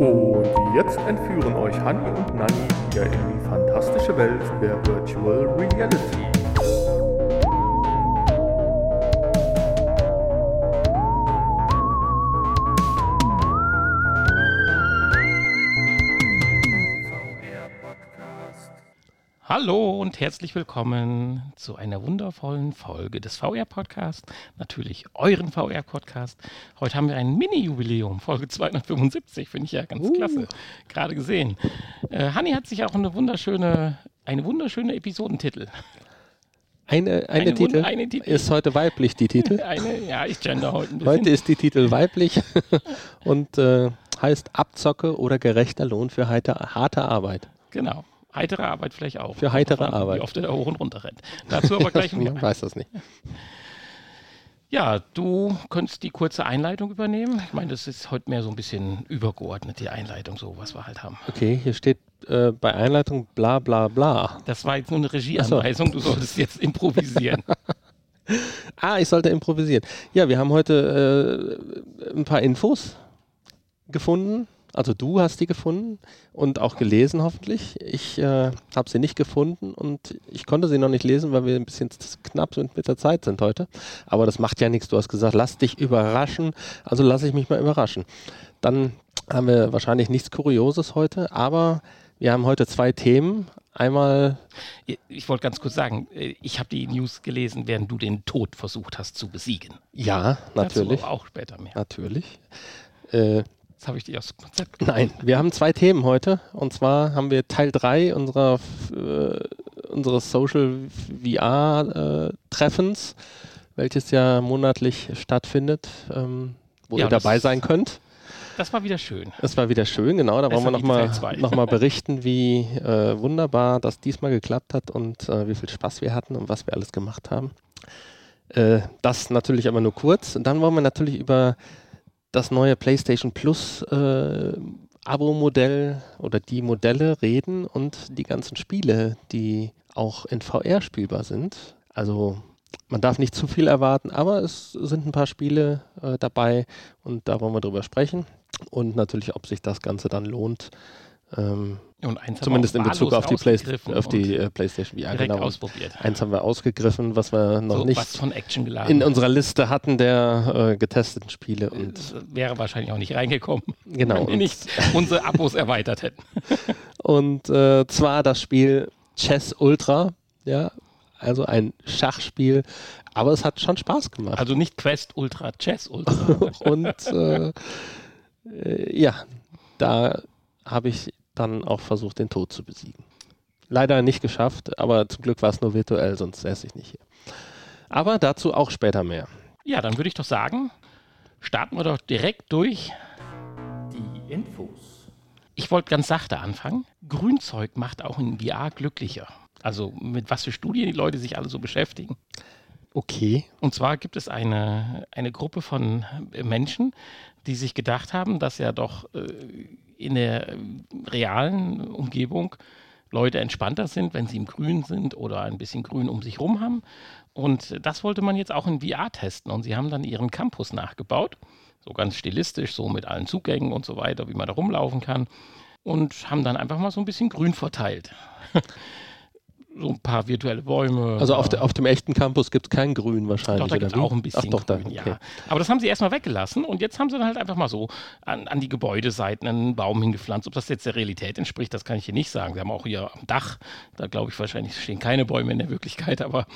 Und jetzt entführen euch Hanni und Nanni wieder in die fantastische Welt der Virtual Reality. Hallo und herzlich willkommen zu einer wundervollen Folge des VR-Podcast. Natürlich euren VR-Podcast. Heute haben wir ein Mini-Jubiläum, Folge 275, finde ich ja ganz Uh. klasse. Gerade gesehen. Äh, Hanni hat sich auch eine wunderschöne, eine wunderschöne Episodentitel. Eine, eine, Eine Titel eine Titel. ist heute weiblich, die Titel. Eine, ja, ich gender heute ein bisschen. Heute ist die Titel weiblich und äh, heißt Abzocke oder gerechter Lohn für heiter, harte Arbeit. Genau. Heitere Arbeit vielleicht auch. Für heitere an, Arbeit. Wie oft er da hoch und runter rennt. Dazu aber gleich mehr. Man weiß das nicht. Ja, du könntest die kurze Einleitung übernehmen. Ich meine, das ist heute mehr so ein bisschen übergeordnet, die Einleitung, so was wir halt haben. Okay, hier steht äh, bei Einleitung bla bla bla. Das war jetzt nur eine Regieanweisung, du solltest jetzt improvisieren. Ah, ich sollte improvisieren. Ja, wir haben heute äh, ein paar Infos gefunden. Also du hast die gefunden und auch gelesen hoffentlich. Ich äh, habe sie nicht gefunden und ich konnte sie noch nicht lesen, weil wir ein bisschen knapp sind mit der Zeit sind heute. Aber das macht ja nichts. Du hast gesagt, lass dich überraschen. Also lasse ich mich mal überraschen. Dann haben wir wahrscheinlich nichts Kurioses heute, aber wir haben heute zwei Themen. Einmal, Ich wollte ganz kurz sagen, äh, ich habe die News gelesen, während du den Tod versucht hast zu besiegen. ja, natürlich, Dazu auch später mehr. natürlich. Äh, Das habe ich dir aus dem Konzept. Nein, wir haben zwei Themen heute. Und zwar haben wir Teil 3 unserer, äh, unseres Social VR-Treffens, welches ja monatlich stattfindet, ähm, wo Ja, ihr dabei das- sein könnt. Das war wieder schön. Es war wieder schön, genau. Da wollen wir nochmal noch mal berichten, wie äh, wunderbar das diesmal geklappt hat und äh, wie viel Spaß wir hatten und was wir alles gemacht haben. Äh, das natürlich aber nur kurz. Und dann wollen wir natürlich über das neue PlayStation Plus äh, Abo-Modell oder die Modelle reden und die ganzen Spiele, die auch in VR spielbar sind. Also man darf nicht zu viel erwarten, aber es sind ein paar Spiele äh, dabei und da wollen wir drüber sprechen. Und natürlich, ob sich das Ganze dann lohnt. Ähm, Und eins haben wir zumindest in Bezug auf die, wahllos Play ausgegriffen auf die äh, PlayStation VR. direkt Genau. ausprobiert. Eins haben wir ausgegriffen, was wir noch so, nicht in unserer Liste hatten der äh, getesteten Spiele. Und das wäre wahrscheinlich auch nicht reingekommen, genau. wenn wir nicht unsere Abos erweitert hätten. und äh, zwar das Spiel Chess Ultra. Ja, also ein Schachspiel. Aber es hat schon Spaß gemacht. Also nicht Quest Ultra, Chess Ultra. Und äh, äh, ja, da habe ich dann auch versucht, den Tod zu besiegen. Leider nicht geschafft, aber zum Glück war es nur virtuell, sonst säße ich nicht hier. Aber dazu auch später mehr. Ja, dann würde ich doch sagen, starten wir doch direkt durch. Die Infos. Ich wollte ganz sachte anfangen. Grünzeug macht auch in VR glücklicher. Also mit was für Studien die Leute sich alle so beschäftigen. Okay. Und zwar gibt es eine, eine Gruppe von Menschen, die sich gedacht haben, dass ja doch äh, in der äh, realen Umgebung Leute entspannter sind, wenn sie im Grün sind oder ein bisschen Grün um sich rum haben. Und das wollte man jetzt auch in VR testen. Und sie haben dann ihren Campus nachgebaut. So ganz stilistisch, so mit allen Zugängen und so weiter, wie man da rumlaufen kann. Und haben dann einfach mal so ein bisschen Grün verteilt. so ein paar virtuelle Bäume. Also auf, de, auf dem echten Campus gibt es kein Grün wahrscheinlich. Doch, da gibt es auch ein bisschen Ach doch, da, Grün, okay. ja. Aber das haben sie erstmal weggelassen und jetzt haben sie dann halt einfach mal so an, an die Gebäudeseiten einen Baum hingepflanzt. Ob das jetzt der Realität entspricht, das kann ich hier nicht sagen. Sie haben auch hier am Dach, da glaube ich wahrscheinlich stehen keine Bäume in der Wirklichkeit, aber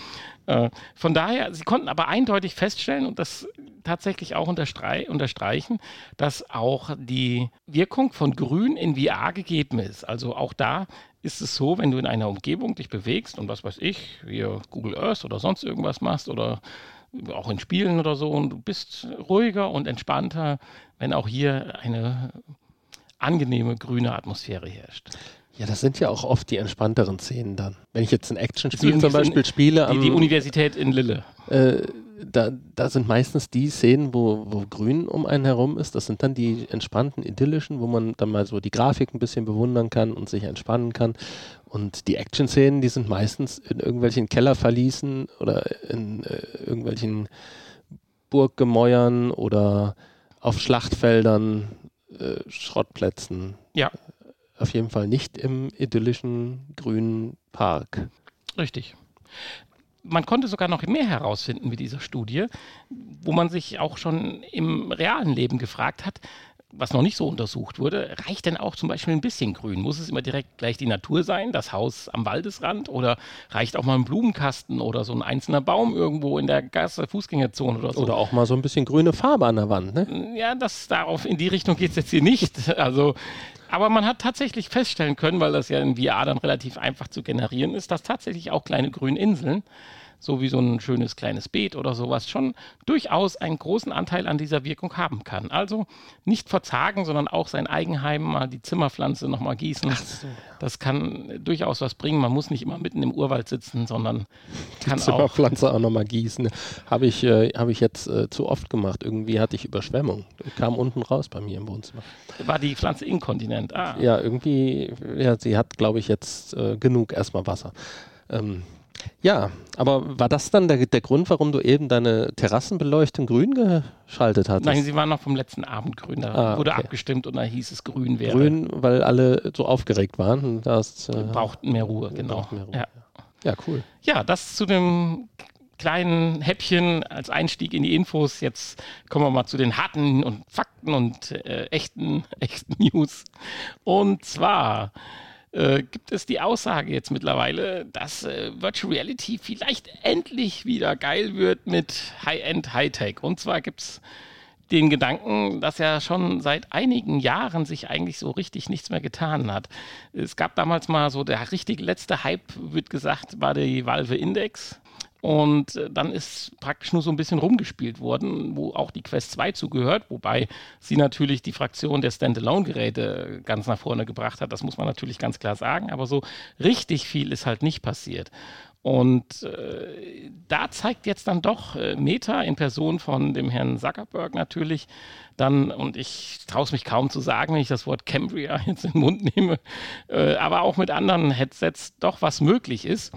äh, von daher, sie konnten aber eindeutig feststellen und das tatsächlich auch unterstrei unterstreichen, dass auch die Wirkung von Grün in VR gegeben ist. Also auch da ist es so, wenn du in einer Umgebung dich bewegst und was weiß ich, hier Google Earth oder sonst irgendwas machst oder auch in Spielen oder so und du bist ruhiger und entspannter, wenn auch hier eine angenehme grüne Atmosphäre herrscht. Ja, das sind ja auch oft die entspannteren Szenen dann. Wenn ich jetzt ein Actionspiel zum Beispiel spiele, Die, die Universität in Lille. äh, da, da sind meistens die Szenen, wo, wo grün um einen herum ist. Das sind dann die entspannten, idyllischen, wo man dann mal so die Grafik ein bisschen bewundern kann und sich entspannen kann. Und die Action-Szenen, die sind meistens in irgendwelchen Kellerverließen oder in äh, irgendwelchen Burggemäuern oder auf Schlachtfeldern äh, Schrottplätzen. Ja. Auf jeden Fall nicht im idyllischen grünen Park. Richtig. Man konnte sogar noch mehr herausfinden mit dieser Studie, wo man sich auch schon im realen Leben gefragt hat, was noch nicht so untersucht wurde, reicht denn auch zum Beispiel ein bisschen Grün? Muss es immer direkt gleich die Natur sein, das Haus am Waldesrand? Oder reicht auch mal ein Blumenkasten oder so ein einzelner Baum irgendwo in der Gasse, Fußgängerzone oder so? Oder auch mal so ein bisschen grüne Farbe an der Wand, ne? Ja, das darauf in die Richtung geht es jetzt hier nicht. Also, aber man hat tatsächlich feststellen können, weil das ja in VR dann relativ einfach zu generieren ist, dass tatsächlich auch kleine grüne Inseln so wie so ein schönes kleines Beet oder sowas, schon durchaus einen großen Anteil an dieser Wirkung haben kann. Also nicht verzagen, sondern auch sein Eigenheim mal die Zimmerpflanze nochmal gießen. So. Das kann durchaus was bringen. Man muss nicht immer mitten im Urwald sitzen, sondern kann die Zimmerpflanze auch, auch nochmal gießen. Habe ich, äh, hab ich jetzt äh, zu oft gemacht. Irgendwie hatte ich Überschwemmung. Kam unten raus bei mir im Wohnzimmer. War die Pflanze inkontinent? Ah. Ja, irgendwie, ja, sie hat, glaube ich, jetzt äh, genug erstmal Wasser. Ähm, ja, aber war das dann der, der Grund, warum du eben deine Terrassenbeleuchtung grün geschaltet hast? Nein, sie war noch vom letzten Abend grün. Da ah, wurde abgestimmt und da hieß es grün wäre. Grün, weil alle so aufgeregt waren. Das, äh, brauchten mehr Ruhe, genau. Mehr Ruhe. Ja. ja, cool. Ja, das zu dem kleinen Häppchen als Einstieg in die Infos. Jetzt kommen wir mal zu den harten und Fakten und äh, echten, echten News. Und zwar äh, gibt es die Aussage jetzt mittlerweile, dass äh, Virtual Reality vielleicht endlich wieder geil wird mit High-End, High-Tech. Und zwar gibt es den Gedanken, dass ja schon seit einigen Jahren sich eigentlich so richtig nichts mehr getan hat. Es gab damals mal so der richtig letzte Hype, wird gesagt, war die Valve Index. Und äh, dann ist praktisch nur so ein bisschen rumgespielt worden, wo auch die Quest 2 zugehört, wobei sie natürlich die Fraktion der Standalone-Geräte ganz nach vorne gebracht hat. Das muss man natürlich ganz klar sagen. Aber so richtig viel ist halt nicht passiert. Und äh, da zeigt jetzt dann doch äh, Meta in Person von dem Herrn Zuckerberg natürlich dann, und ich traue es mich kaum zu sagen, wenn ich das Wort Cambria jetzt in den Mund nehme, äh, aber auch mit anderen Headsets doch was möglich ist.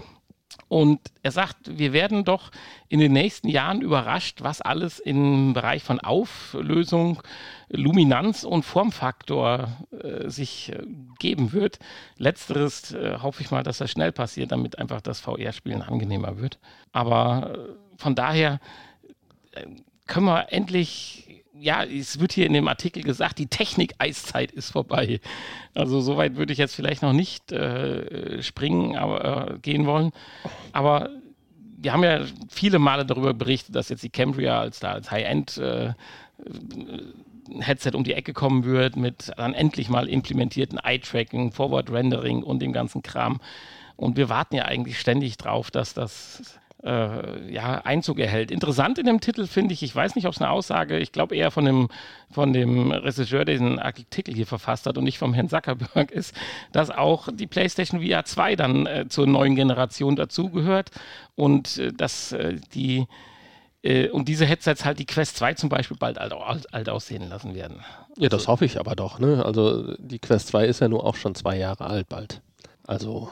Und er sagt, wir werden doch in den nächsten Jahren überrascht, was alles im Bereich von Auflösung, Luminanz und Formfaktor äh, sich äh, geben wird. Letzteres äh, hoffe ich mal, dass das schnell passiert, damit einfach das VR-Spielen angenehmer wird. Aber äh, von daher äh, können wir endlich ja, es wird hier in dem Artikel gesagt, die Technik-Eiszeit ist vorbei. Also soweit würde ich jetzt vielleicht noch nicht äh, springen, aber äh, gehen wollen. Aber wir haben ja viele Male darüber berichtet, dass jetzt die Cambria als als High-End äh, Headset um die Ecke kommen wird mit dann endlich mal implementierten Eye-Tracking, Forward-Rendering und dem ganzen Kram. Und wir warten ja eigentlich ständig drauf, dass das äh, ja, Einzug erhält. Interessant in dem Titel finde ich, ich weiß nicht, ob es eine Aussage, ich glaube eher von dem, von dem Regisseur, der diesen Artikel hier verfasst hat und nicht vom Herrn Zuckerberg ist, dass auch die PlayStation VR 2 dann äh, zur neuen Generation dazugehört und äh, dass äh, die äh, und diese Headsets halt die Quest 2 zum Beispiel bald alt, alt, alt aussehen lassen werden. Ja, das hoffe ich aber doch. Ne? Also die Quest 2 ist ja nur auch schon zwei Jahre alt bald. Also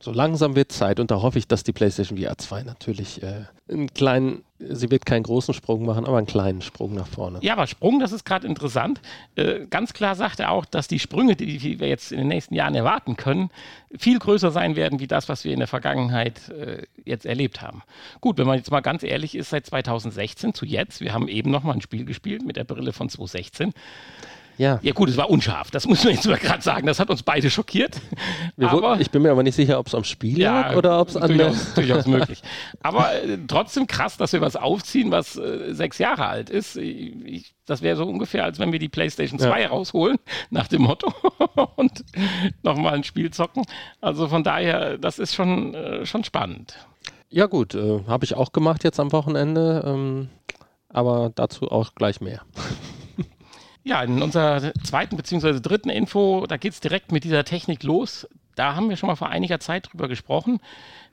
so langsam wird Zeit und da hoffe ich, dass die PlayStation VR 2 natürlich äh, einen kleinen, sie wird keinen großen Sprung machen, aber einen kleinen Sprung nach vorne. Ja, aber Sprung, das ist gerade interessant. Äh, ganz klar sagt er auch, dass die Sprünge, die, wir jetzt in den nächsten Jahren erwarten können, viel größer sein werden, wie das, was wir in der Vergangenheit äh, jetzt erlebt haben. Gut, wenn man jetzt mal ganz ehrlich ist, seit 2016 zu jetzt, wir haben eben noch mal ein Spiel gespielt mit der Brille von 2016. Ja. ja, gut, es war unscharf, das muss man jetzt mal gerade sagen. Das hat uns beide schockiert. Aber, ich bin mir aber nicht sicher, ob es am Spiel ja, lag oder ob es an der. durchaus möglich. Aber äh, trotzdem krass, dass wir was aufziehen, was äh, sechs Jahre alt ist. Ich, das wäre so ungefähr, als wenn wir die PlayStation 2 ja. rausholen, nach dem Motto, und nochmal ein Spiel zocken. Also von daher, das ist schon, äh, schon spannend. Ja, gut, äh, habe ich auch gemacht jetzt am Wochenende. Ähm, aber dazu auch gleich mehr. Ja, in unserer zweiten bzw. dritten Info, da geht es direkt mit dieser Technik los. da haben wir schon mal vor einiger Zeit drüber gesprochen,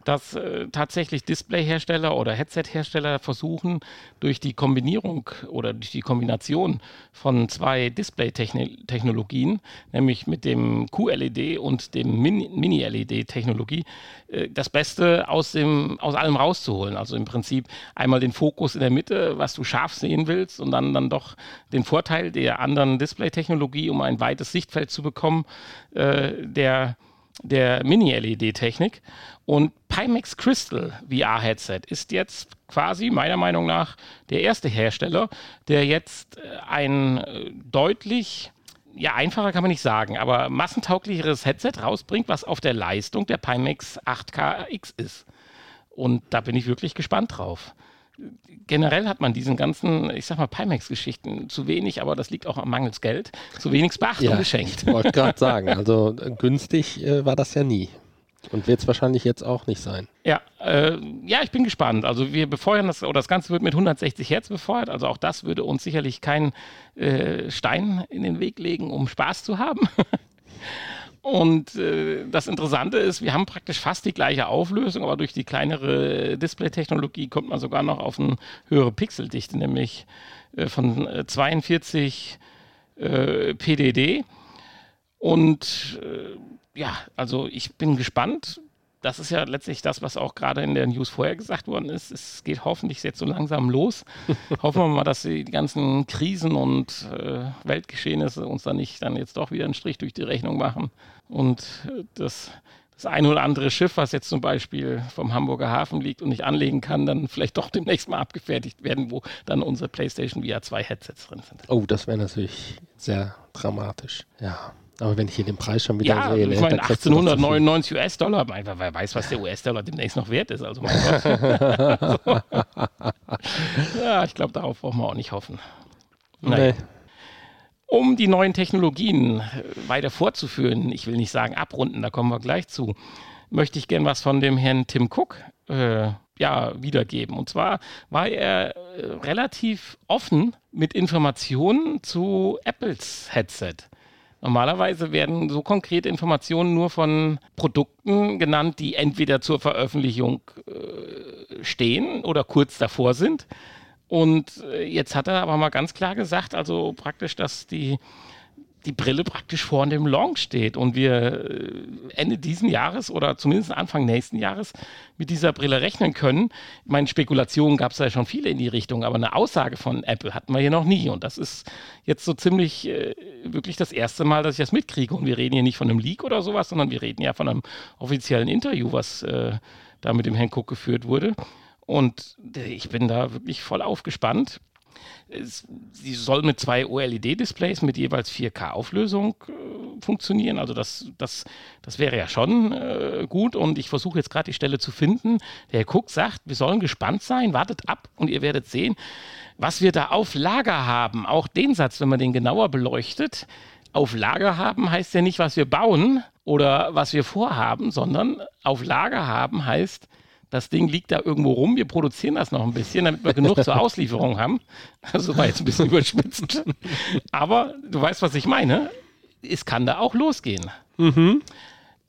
dass äh, tatsächlich Displayhersteller oder Headset-Hersteller versuchen, durch die Kombinierung oder durch die Kombination von zwei Display-Technologien, nämlich mit dem QLED und dem Mini-LED-Technologie, äh, das Beste aus, dem, aus allem rauszuholen. Also im Prinzip einmal den Fokus in der Mitte, was du scharf sehen willst, und dann, dann doch den Vorteil der anderen Display-Technologie, um ein weites Sichtfeld zu bekommen, äh, der der Mini-LED-Technik. Und Pimax Crystal VR-Headset ist jetzt quasi meiner Meinung nach der erste Hersteller, der jetzt äh, ein äh, deutlich ja, einfacher kann man nicht sagen, aber massentauglicheres Headset rausbringt, was auf der Leistung der Pimax 8KX ist. Und da bin ich wirklich gespannt drauf generell hat man diesen ganzen, ich sag mal, Pimax-Geschichten zu wenig, aber das liegt auch am mangels Geld, zu wenig Beachtung ja, geschenkt. Ich wollte gerade sagen, also äh, günstig äh, war das ja nie. Und wird es wahrscheinlich jetzt auch nicht sein. Ja, äh, ja, ich bin gespannt. Also wir befeuern das, oder das Ganze wird mit 160 Hertz befeuert. Also auch das würde uns sicherlich keinen äh, Stein in den Weg legen, um Spaß zu haben. Und äh, das Interessante ist, wir haben praktisch fast die gleiche Auflösung, aber durch die kleinere Display-Technologie kommt man sogar noch auf eine höhere Pixeldichte, nämlich äh, von 42 äh, PDD. Und äh, ja, also ich bin gespannt. Das ist ja letztlich das, was auch gerade in der News vorher gesagt worden ist. Es geht hoffentlich jetzt so langsam los. Hoffen wir mal, dass die ganzen Krisen und äh, Weltgeschehnisse uns dann nicht dann jetzt doch wieder einen Strich durch die Rechnung machen und das, das eine oder andere Schiff, was jetzt zum Beispiel vom Hamburger Hafen liegt und nicht anlegen kann, dann vielleicht doch demnächst mal abgefertigt werden, wo dann unsere PlayStation VR 2 Headsets drin sind. Oh, das wäre natürlich sehr dramatisch. Ja. Aber wenn ich hier den Preis schon wieder ja, sehe, ich meine 1899 US-Dollar, wer weiß, was der US-Dollar demnächst noch wert ist. Also mein Gott. ja, ich glaube, darauf brauchen wir auch nicht hoffen. Naja. Nee. Um die neuen Technologien äh, weiter fortzuführen, ich will nicht sagen abrunden, da kommen wir gleich zu, möchte ich gern was von dem Herrn Tim Cook äh, ja, wiedergeben. Und zwar war er äh, relativ offen mit Informationen zu Apples Headset. Normalerweise werden so konkrete Informationen nur von Produkten genannt, die entweder zur Veröffentlichung äh, stehen oder kurz davor sind. Und äh, jetzt hat er aber mal ganz klar gesagt, also praktisch, dass die, die Brille praktisch vor dem Launch steht und wir äh, Ende diesen Jahres oder zumindest Anfang nächsten Jahres mit dieser Brille rechnen können. Ich meine, Spekulationen gab es ja schon viele in die Richtung, aber eine Aussage von Apple hatten wir hier noch nie und das ist jetzt so ziemlich äh, wirklich das erste Mal, dass ich das mitkriege und wir reden hier nicht von einem Leak oder sowas, sondern wir reden ja von einem offiziellen Interview, was äh, da mit dem Herrn Cook geführt wurde. Und ich bin da wirklich voll aufgespannt. Sie soll mit zwei OLED-Displays mit jeweils 4K-Auflösung äh, funktionieren. Also das, das, das wäre ja schon äh, gut. Und ich versuche jetzt gerade die Stelle zu finden. Der Herr Cook sagt, wir sollen gespannt sein, wartet ab und ihr werdet sehen, was wir da auf Lager haben. Auch den Satz, wenn man den genauer beleuchtet, auf Lager haben heißt ja nicht, was wir bauen oder was wir vorhaben, sondern auf Lager haben heißt, das Ding liegt da irgendwo rum, wir produzieren das noch ein bisschen, damit wir genug zur Auslieferung haben. Also war jetzt ein bisschen überspitzt. Aber du weißt, was ich meine. Es kann da auch losgehen. Mhm.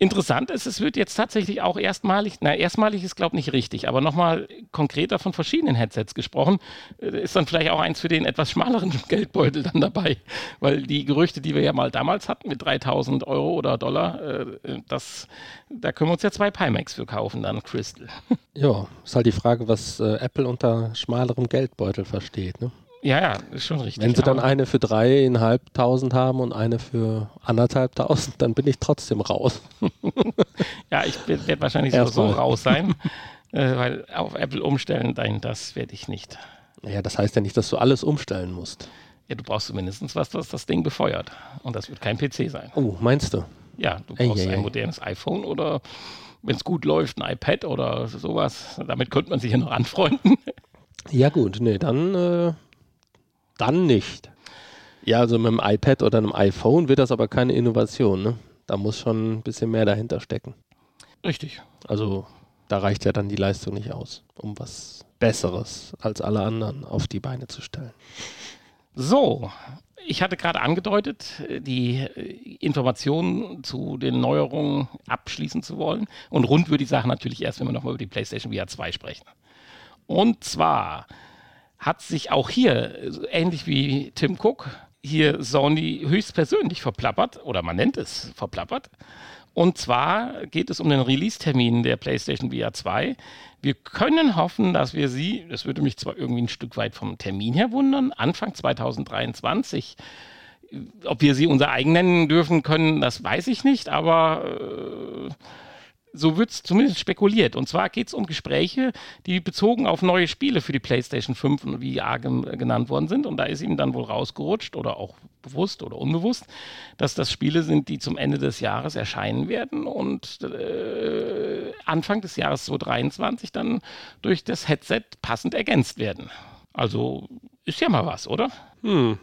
Interessant ist, es wird jetzt tatsächlich auch erstmalig, na, erstmalig ist, glaube ich, nicht richtig, aber nochmal konkreter von verschiedenen Headsets gesprochen. Äh, ist dann vielleicht auch eins für den etwas schmaleren Geldbeutel dann dabei, weil die Gerüchte, die wir ja mal damals hatten mit 3000 Euro oder Dollar, äh, das, da können wir uns ja zwei Pimax für kaufen, dann Crystal. Ja, ist halt die Frage, was äh, Apple unter schmalerem Geldbeutel versteht, ne? Ja, ja, ist schon richtig. Wenn sie dann eine für dreieinhalbtausend haben und eine für anderthalbtausend, dann bin ich trotzdem raus. ja, ich werde wahrscheinlich so raus sein, äh, weil auf Apple umstellen, nein, das werde ich nicht. Ja, das heißt ja nicht, dass du alles umstellen musst. Ja, du brauchst zumindest was, was das Ding befeuert. Und das wird kein PC sein. Oh, meinst du? Ja, du brauchst ey, ey, ein modernes iPhone oder wenn es gut läuft, ein iPad oder sowas. Damit könnte man sich ja noch anfreunden. Ja, gut, nee, dann äh, dann nicht. Ja, also mit dem iPad oder einem iPhone wird das aber keine Innovation. Ne? Da muss schon ein bisschen mehr dahinter stecken. Richtig. Also da reicht ja dann die Leistung nicht aus, um was Besseres als alle anderen auf die Beine zu stellen. So, ich hatte gerade angedeutet, die Informationen zu den Neuerungen abschließen zu wollen. Und rund würde die Sache natürlich erst, wenn wir nochmal über die PlayStation VR 2 sprechen. Und zwar hat sich auch hier, ähnlich wie Tim Cook, hier Sony höchstpersönlich verplappert, oder man nennt es verplappert. Und zwar geht es um den Release-Termin der PlayStation VR 2. Wir können hoffen, dass wir sie, das würde mich zwar irgendwie ein Stück weit vom Termin her wundern, Anfang 2023. Ob wir sie unser eigen nennen dürfen können, das weiß ich nicht, aber äh, so wird es zumindest spekuliert. Und zwar geht es um Gespräche, die bezogen auf neue Spiele für die PlayStation 5 und VR genannt worden sind. Und da ist ihm dann wohl rausgerutscht oder auch bewusst oder unbewusst, dass das Spiele sind, die zum Ende des Jahres erscheinen werden und äh, Anfang des Jahres 2023 dann durch das Headset passend ergänzt werden. Also ist ja mal was, oder? Hm.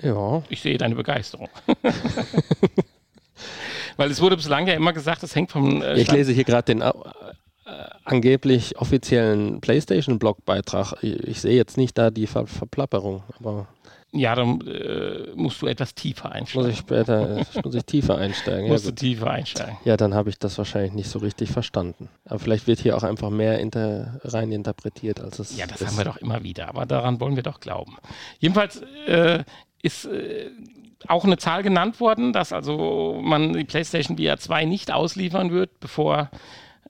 Ja. Ich sehe deine Begeisterung. Weil es wurde bislang ja immer gesagt, es hängt vom. Äh, ich lese hier gerade den äh, angeblich offiziellen PlayStation-Blogbeitrag. Ich, ich, sehe jetzt nicht da die Ver Verplapperung, aber. Ja, dann äh, musst du etwas tiefer einsteigen. Muss ich später muss ich tiefer einsteigen. musst ja, du tiefer einsteigen. Ja, dann habe ich das wahrscheinlich nicht so richtig verstanden. Aber vielleicht wird hier auch einfach mehr inter, rein interpretiert, als es Ja, das ist. haben wir doch immer wieder, aber daran wollen wir doch glauben. Jedenfalls äh, ist äh, auch eine Zahl genannt worden, dass also man die PlayStation VR 2 nicht ausliefern wird, bevor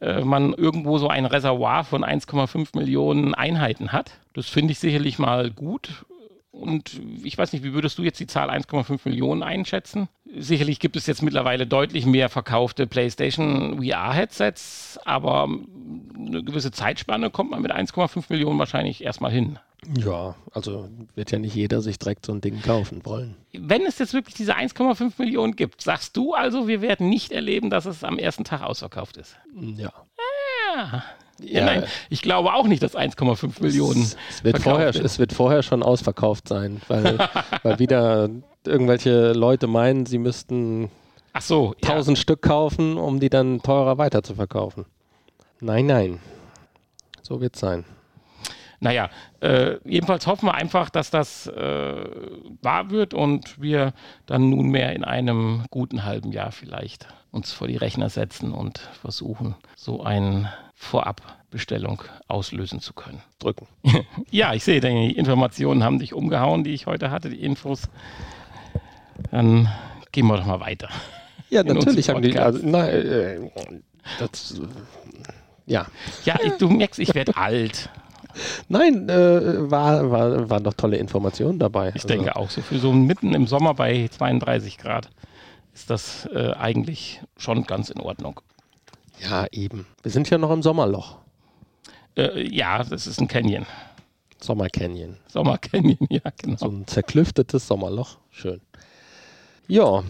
äh, man irgendwo so ein Reservoir von 1,5 Millionen Einheiten hat. Das finde ich sicherlich mal gut. Und ich weiß nicht, wie würdest du jetzt die Zahl 1,5 Millionen einschätzen? Sicherlich gibt es jetzt mittlerweile deutlich mehr verkaufte PlayStation VR-Headsets, aber eine gewisse Zeitspanne kommt man mit 1,5 Millionen wahrscheinlich erstmal hin. Ja, also wird ja nicht jeder sich direkt so ein Ding kaufen wollen. Wenn es jetzt wirklich diese 1,5 Millionen gibt, sagst du also, wir werden nicht erleben, dass es am ersten Tag ausverkauft ist? Ja. Ah. Ja, nein, ich glaube auch nicht, dass 1,5 Millionen. Es, wird vorher, es wird vorher schon ausverkauft sein, weil, weil wieder irgendwelche Leute meinen, sie müssten Ach so, 1000 ja. Stück kaufen, um die dann teurer weiter zu verkaufen. Nein, nein. So wird es sein. Naja, äh, jedenfalls hoffen wir einfach, dass das äh, wahr wird und wir dann nunmehr in einem guten halben Jahr vielleicht uns vor die Rechner setzen und versuchen, so eine Vorabbestellung auslösen zu können. Drücken. ja, ich sehe, die Informationen haben dich umgehauen, die ich heute hatte, die Infos. Dann gehen wir doch mal weiter. Ja, natürlich haben die. Also, na, äh, das, ja. Ja, ich, du merkst, ich werde alt. Nein, äh, war, war, waren doch tolle Informationen dabei. Ich also. denke auch so. Für so mitten im Sommer bei 32 Grad ist das äh, eigentlich schon ganz in Ordnung. Ja, eben. Wir sind ja noch im Sommerloch. Äh, ja, das ist ein Canyon. Sommer Canyon. Sommer Canyon, ja, genau. So ein zerklüftetes Sommerloch. Schön. Ja.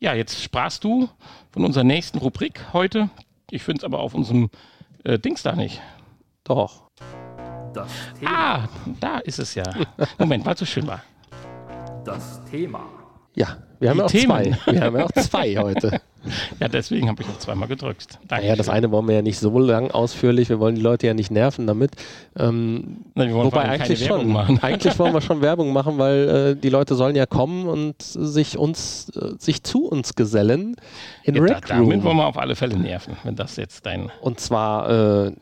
Ja, jetzt sprachst du von unserer nächsten Rubrik heute. Ich finde es aber auf unserem äh, Dings da nicht. Doch. Das Thema. Ah, da ist es ja. Moment, weil es so schön war. Das Thema. Ja, wir haben ja auch Themen. zwei. Wir haben ja auch zwei heute. Ja, deswegen habe ich auch zweimal gedrückt. Dankeschön. Ja, das eine wollen wir ja nicht so lang ausführlich. Wir wollen die Leute ja nicht nerven damit. Ähm, Nein, wobei eigentlich schon. Eigentlich wollen wir schon Werbung machen, weil äh, die Leute sollen ja kommen und sich uns, äh, sich zu uns gesellen in ja, Rec da, Damit wollen wir auf alle Fälle nerven, wenn das jetzt dein. Und zwar äh,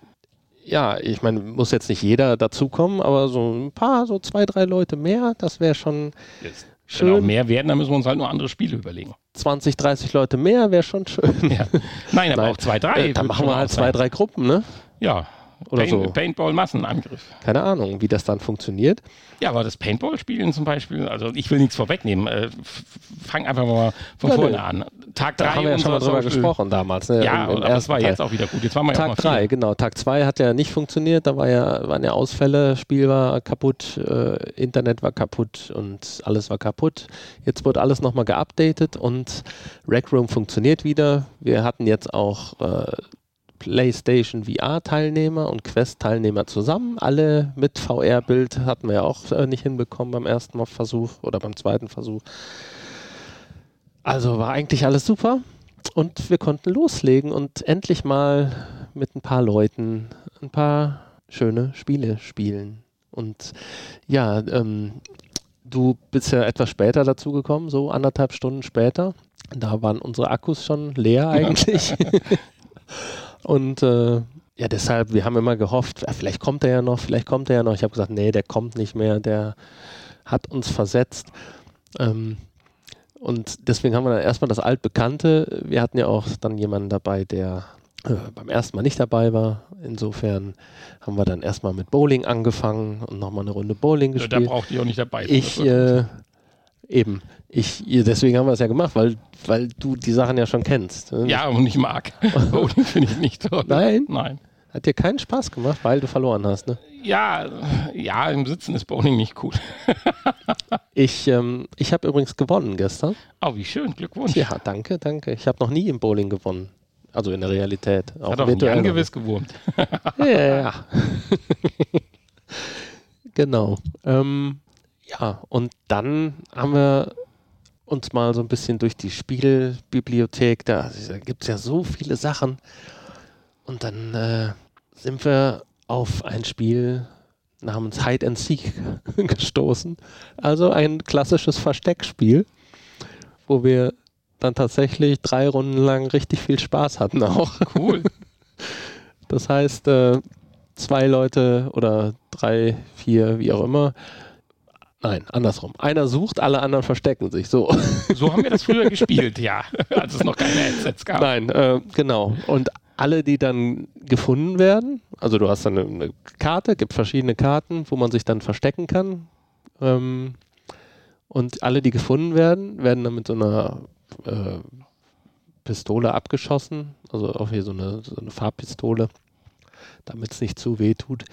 ja, ich meine, muss jetzt nicht jeder dazukommen, aber so ein paar, so zwei, drei Leute mehr, das wäre schon jetzt, schön. Wenn auch mehr werden, dann müssen wir uns halt nur andere Spiele überlegen. 20, 30 Leute mehr wäre schon schön. Ja. Nein, aber Nein. auch zwei, drei. Äh, dann machen wir halt zwei, drei Gruppen, ne? Ja, oder Paint, so. Paintball-Massenangriff. Keine Ahnung, wie das dann funktioniert. Ja, aber das Paintball-Spielen zum Beispiel, also ich will nichts vorwegnehmen, äh, fang einfach mal von ja, vorne an. Tag 3 Da haben wir ja schon mal drüber gesprochen damals. Ne? Ja, Im, im aber das war Teil. jetzt auch wieder gut. Jetzt waren wir Tag 3, genau. Tag 2 hat ja nicht funktioniert, da war ja, waren ja Ausfälle, Spiel war kaputt, äh, Internet war kaputt und alles war kaputt. Jetzt wurde alles nochmal geupdatet und Rec Room funktioniert wieder. Wir hatten jetzt auch äh, PlayStation VR-Teilnehmer und Quest-Teilnehmer zusammen. Alle mit VR-Bild hatten wir ja auch äh, nicht hinbekommen beim ersten Mal Versuch oder beim zweiten Versuch. Also war eigentlich alles super und wir konnten loslegen und endlich mal mit ein paar Leuten ein paar schöne Spiele spielen. Und ja, ähm, du bist ja etwas später dazugekommen, so anderthalb Stunden später. Da waren unsere Akkus schon leer eigentlich. Und äh, ja, deshalb, wir haben immer gehofft, ja, vielleicht kommt er ja noch, vielleicht kommt er ja noch. Ich habe gesagt, nee, der kommt nicht mehr, der hat uns versetzt. Ähm, und deswegen haben wir dann erstmal das Altbekannte. Wir hatten ja auch dann jemanden dabei, der äh, beim ersten Mal nicht dabei war. Insofern haben wir dann erstmal mit Bowling angefangen und nochmal eine Runde Bowling gespielt. Ja, da braucht ihr auch nicht dabei. Ich, äh, eben. Ich, deswegen haben wir es ja gemacht, weil, weil du die Sachen ja schon kennst. Ne? Ja, und ich mag. Bowling finde ich nicht toll. Nein? Nein. Hat dir keinen Spaß gemacht, weil du verloren hast, ne? Ja, ja, im Sitzen ist Bowling nicht cool. ich ähm, ich habe übrigens gewonnen gestern. Oh, wie schön, Glückwunsch. Ja, danke, danke. Ich habe noch nie im Bowling gewonnen. Also in der Realität. Auch Hat auch virtuell. gewiss gewurmt. ja, ja. genau. Ähm, ja, und dann haben wir uns mal so ein bisschen durch die Spielbibliothek, da, da gibt es ja so viele Sachen. Und dann äh, sind wir auf ein Spiel namens Hide and Seek gestoßen. Also ein klassisches Versteckspiel, wo wir dann tatsächlich drei Runden lang richtig viel Spaß hatten auch. Cool. Das heißt, äh, zwei Leute oder drei, vier, wie auch immer. Nein, andersrum. Einer sucht, alle anderen verstecken sich. So. So haben wir das früher gespielt, ja, als es noch keine Headsets gab. Nein, äh, genau. Und alle, die dann gefunden werden, also du hast dann eine Karte, gibt verschiedene Karten, wo man sich dann verstecken kann. Ähm, und alle, die gefunden werden, werden dann mit so einer äh, Pistole abgeschossen, also auch hier so eine, so eine Farbpistole, damit es nicht zu weh tut.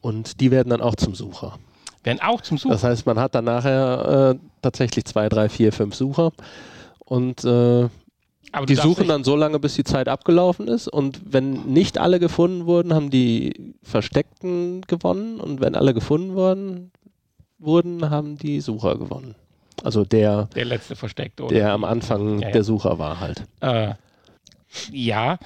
Und die werden dann auch zum Sucher. Werden auch zum Sucher? Das heißt, man hat dann nachher äh, tatsächlich zwei, drei, vier, fünf Sucher. Und äh, die suchen dann so lange, bis die Zeit abgelaufen ist. Und wenn nicht alle gefunden wurden, haben die Versteckten gewonnen. Und wenn alle gefunden worden, wurden, haben die Sucher gewonnen. Also der. Der letzte Versteckte, oder? Der am Anfang ja, ja. der Sucher war halt. Äh, ja.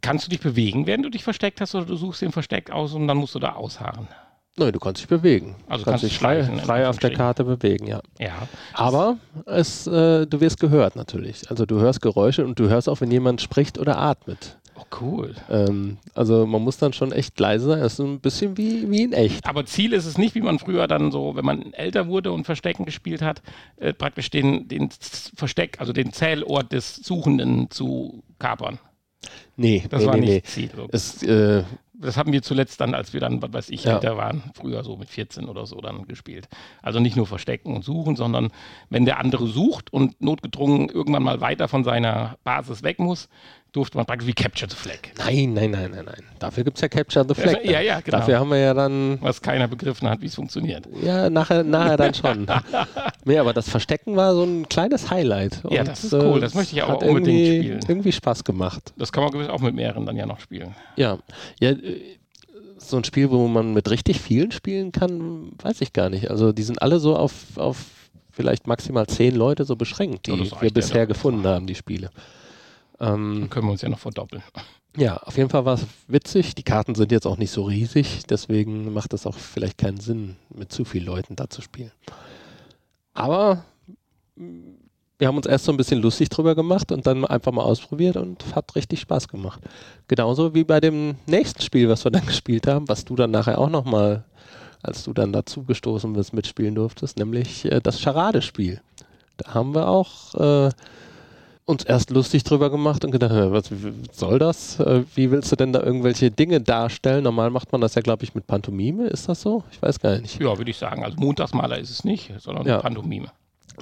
Kannst du dich bewegen, während du dich versteckt hast, oder du suchst den Versteck aus und dann musst du da ausharren? Nein, du kannst dich bewegen. Also du kannst, dich frei, frei auf der Karte bewegen, ja. Ja. Aber es, äh, du wirst gehört natürlich. Also du hörst Geräusche und du hörst auch, wenn jemand spricht oder atmet. Oh, cool. Ähm, also man muss dann schon echt leise sein. Das ist ein bisschen wie, wie in echt. Aber Ziel ist es nicht, wie man früher dann so, wenn man älter wurde und Verstecken gespielt hat, äh, praktisch den, den Versteck, also den Zählort des Suchenden zu kapern. Nee, das nee, war nee, nicht nee. Ziel. Es, äh, das haben wir zuletzt dann, als wir dann, was weiß ich, ja. älter waren, früher so mit 14 oder so dann gespielt. Also nicht nur verstecken und suchen, sondern wenn der andere sucht und notgedrungen irgendwann mal weiter von seiner Basis weg muss, durfte man praktisch wie Capture the Flag. Nein, nein, nein, nein, nein. Dafür gibt es ja Capture the Flag. Ja, ja, genau. Dafür haben wir ja dann. Was keiner begriffen hat, wie es funktioniert. Ja, nachher, nachher dann schon. nee, aber das Verstecken war so ein kleines Highlight. Ja, das ist cool. Das möchte ich auch unbedingt spielen. Irgendwie Spaß gemacht. Das kann man gewiss auch mit mehreren dann ja noch spielen. Ja. Ja, äh, so ein Spiel, wo man mit richtig vielen spielen kann, weiß ich gar nicht. Also die sind alle so auf, auf vielleicht maximal zehn Leute so beschränkt, die ja, wir bisher ja gefunden haben, die Spiele. Ähm, können wir uns ja noch verdoppeln. Ja, auf jeden Fall war es witzig. Die Karten sind jetzt auch nicht so riesig, deswegen macht es auch vielleicht keinen Sinn, mit zu vielen Leuten da zu spielen. Aber wir haben uns erst so ein bisschen lustig drüber gemacht und dann einfach mal ausprobiert und hat richtig Spaß gemacht. Genauso wie bei dem nächsten Spiel, was wir dann gespielt haben, was du dann nachher auch nochmal, als du dann dazu gestoßen bist, mitspielen durftest, nämlich äh, das Charadespiel. Da haben wir auch äh, uns erst lustig drüber gemacht und gedacht, was soll das? Äh, wie willst du denn da irgendwelche Dinge darstellen? Normal macht man das ja, glaube ich, mit Pantomime. Ist das so? Ich weiß gar nicht. Ja, würde ich sagen. Also Montagsmaler ist es nicht, sondern ja. Pantomime.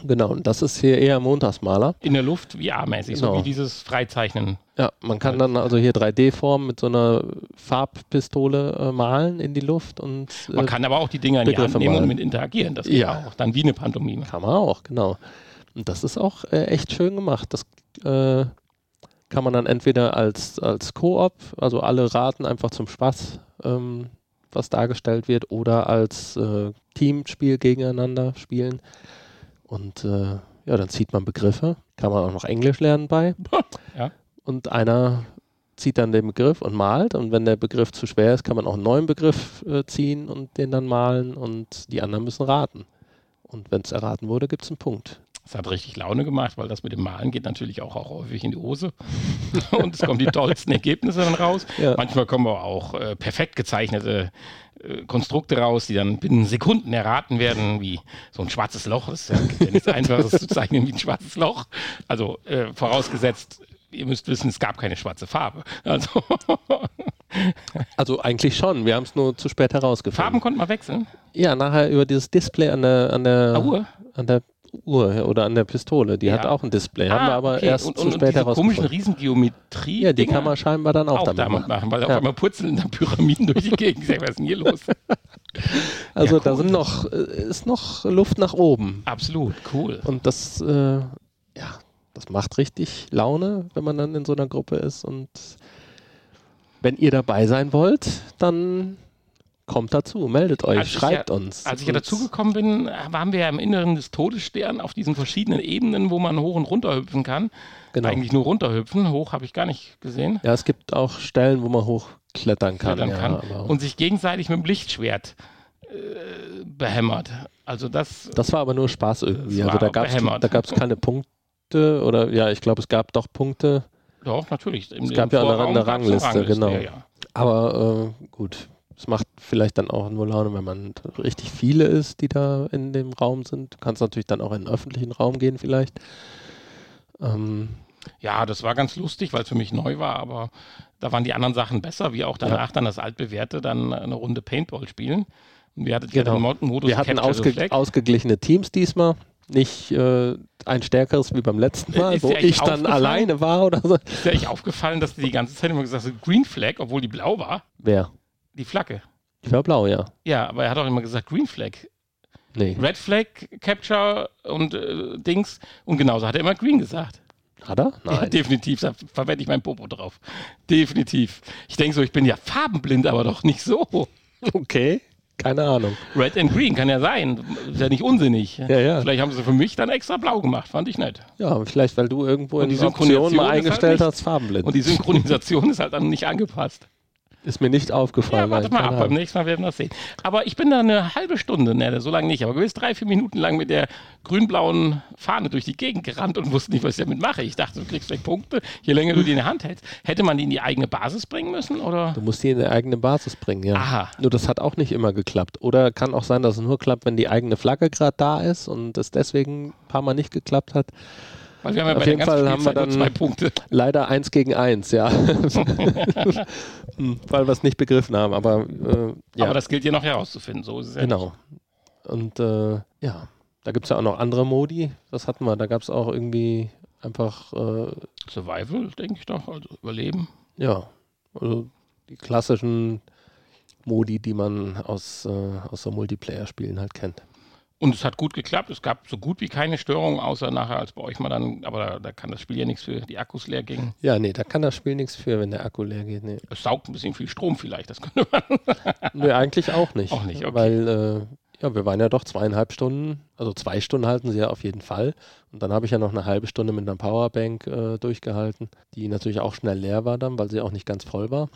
Genau, und das ist hier eher Montagsmaler. In der Luft, wie A-mäßig, genau. so wie dieses Freizeichnen. Ja, man kann dann also hier 3D-Form mit so einer Farbpistole äh, malen in die Luft und. Äh, man kann aber auch die Dinger in die Hand nehmen malen. und mit interagieren. Das geht ja. auch. Dann wie eine Pantomime. Kann man auch, genau. Und das ist auch äh, echt schön gemacht. Das äh, kann man dann entweder als, als Koop, also alle raten einfach zum Spaß, ähm, was dargestellt wird, oder als äh, Teamspiel gegeneinander spielen. Und äh, ja, dann zieht man Begriffe, kann man auch noch Englisch lernen bei. Ja. Und einer zieht dann den Begriff und malt. Und wenn der Begriff zu schwer ist, kann man auch einen neuen Begriff äh, ziehen und den dann malen und die anderen müssen raten. Und wenn es erraten wurde, gibt es einen Punkt. Es hat richtig Laune gemacht, weil das mit dem Malen geht natürlich auch, auch häufig in die Hose. Und es kommen die tollsten Ergebnisse dann raus. Ja. Manchmal kommen aber auch äh, perfekt gezeichnete äh, Konstrukte raus, die dann binnen Sekunden erraten werden, wie so ein schwarzes Loch. Das ist ja nichts Einfaches zu zeichnen wie ein schwarzes Loch. Also äh, vorausgesetzt, ihr müsst wissen, es gab keine schwarze Farbe. Also Also eigentlich schon. Wir haben es nur zu spät herausgefunden. Farben konnte man wechseln. Ja, nachher über dieses Display an der, an der, Ah, Uhr? an der Uhr oder an der Pistole. Die Ja. hat auch ein Display. Haben wir aber okay. erst und, zu und, spät und diese komischen herausgefunden. Riesengeometrie. Ja, die kann man scheinbar dann auch, auch damit damit machen. machen, weil auf Ja. einmal purzeln da Pyramiden durch die Gegend. Sag, was ist denn hier los? Also Ja, da cool. sind noch, äh, ist noch Luft nach oben. Absolut, cool. Und das, äh, ja, das macht richtig Laune, wenn man dann in so einer Gruppe ist. Und wenn ihr dabei sein wollt, dann kommt dazu, meldet euch, Als schreibt ja, uns. Als ich ja dazugekommen bin, waren wir ja im Inneren des Todessterns auf diesen verschiedenen Ebenen, wo man hoch und runter hüpfen kann. Genau. Eigentlich nur runterhüpfen, hoch habe ich gar nicht gesehen. Ja, es gibt auch Stellen, wo man hochklettern kann. klettern ja, kann aber und sich gegenseitig mit dem Lichtschwert äh, behämmert. Also das, das war aber nur Spaß irgendwie. Also da gab es keine Punkte oder ja, ich glaube, es gab doch Punkte. doch, natürlich. Im, Es gab ja eine- eine Rangliste, genau. Ja, ja. Aber äh, gut, es macht vielleicht dann auch nur Laune, wenn man richtig viele ist, die da in dem Raum sind. Du kannst natürlich dann auch in den öffentlichen Raum gehen vielleicht. Ähm, Ja, das war ganz lustig, weil es für mich neu war, aber da waren die anderen Sachen besser, wie auch danach dann das altbewährte, dann eine Runde Paintball spielen. Und wir hatten ja Genau. den Mod- Modus wir hatten ausge ausgeglichene Teams diesmal. Nicht äh, ein stärkeres wie beim letzten Mal, Ist wo eigentlich ich dann alleine war oder so. Ist dir echt aufgefallen, dass die die ganze Zeit immer gesagt haben, Green Flag, obwohl die blau war, Wer? die Flagge. Ich war blau, ja. Ja, aber er hat auch immer gesagt Green Flag. Nee. Red Flag, Capture und äh, Dings. Und genauso hat er immer Green gesagt. Hat er? Ja, definitiv, da verwende ich mein Popo drauf. Definitiv. Ich denke so, ich bin ja farbenblind, aber doch nicht so. Okay. Keine Ahnung. Red and Green kann ja sein. Ist ja nicht unsinnig. Ja, ja. Vielleicht haben sie für mich dann extra blau gemacht, fand ich nett. Ja, vielleicht, weil du irgendwo in die Synchronisation mal ist halt eingestellt nicht- hast, farbenblind. Und die Synchronisation ist halt dann nicht angepasst. Ist mir nicht Ja, aufgefallen. warte weil mal ab, beim nächsten Mal werden wir das sehen. Aber ich bin da eine halbe Stunde, ne, so lange nicht, aber gewiss drei, vier Minuten lang mit der grün-blauen Fahne durch die Gegend gerannt und wusste nicht, was ich damit mache. Ich dachte, du kriegst vielleicht Punkte, je länger du die in der Hand hältst. Hätte man die in die eigene Basis bringen müssen, oder? Du musst die in die eigene Basis bringen, ja. Aha. Nur das hat auch nicht immer geklappt. Oder kann auch sein, dass es nur klappt, wenn die eigene Flagge gerade da ist und es deswegen ein paar Mal nicht geklappt hat. Weil wir haben ja Auf bei jeden Fall haben wir dann- zwei Punkte. Leider eins gegen eins, ja. Hm, Weil wir es nicht begriffen haben, aber äh, ja, Aber das gilt ja noch herauszufinden, so ist es ja genau. Und äh, ja, da gibt es ja auch noch andere Modi. Das hatten wir. Da gab es auch irgendwie einfach, äh. Survival, denke ich doch, also Überleben. ja, also die klassischen Modi, die man aus, äh, aus so Multiplayer-Spielen halt kennt. Und es hat gut geklappt. Es gab so gut wie keine Störungen, außer nachher, als bei euch mal dann, aber da, da kann das Spiel ja nichts für, die Akkus leer gingen. Ja, nee, da kann das Spiel nichts für, wenn der Akku leer geht. Nee, Es saugt ein bisschen viel Strom vielleicht, das könnte man. nee eigentlich auch nicht. Auch nicht, okay. Weil, äh, ja, wir waren ja doch zweieinhalb Stunden, also zwei Stunden halten sie ja auf jeden Fall. Und dann habe ich ja noch eine halbe Stunde mit einer Powerbank äh, durchgehalten, die natürlich auch schnell leer war dann, weil sie auch nicht ganz voll war.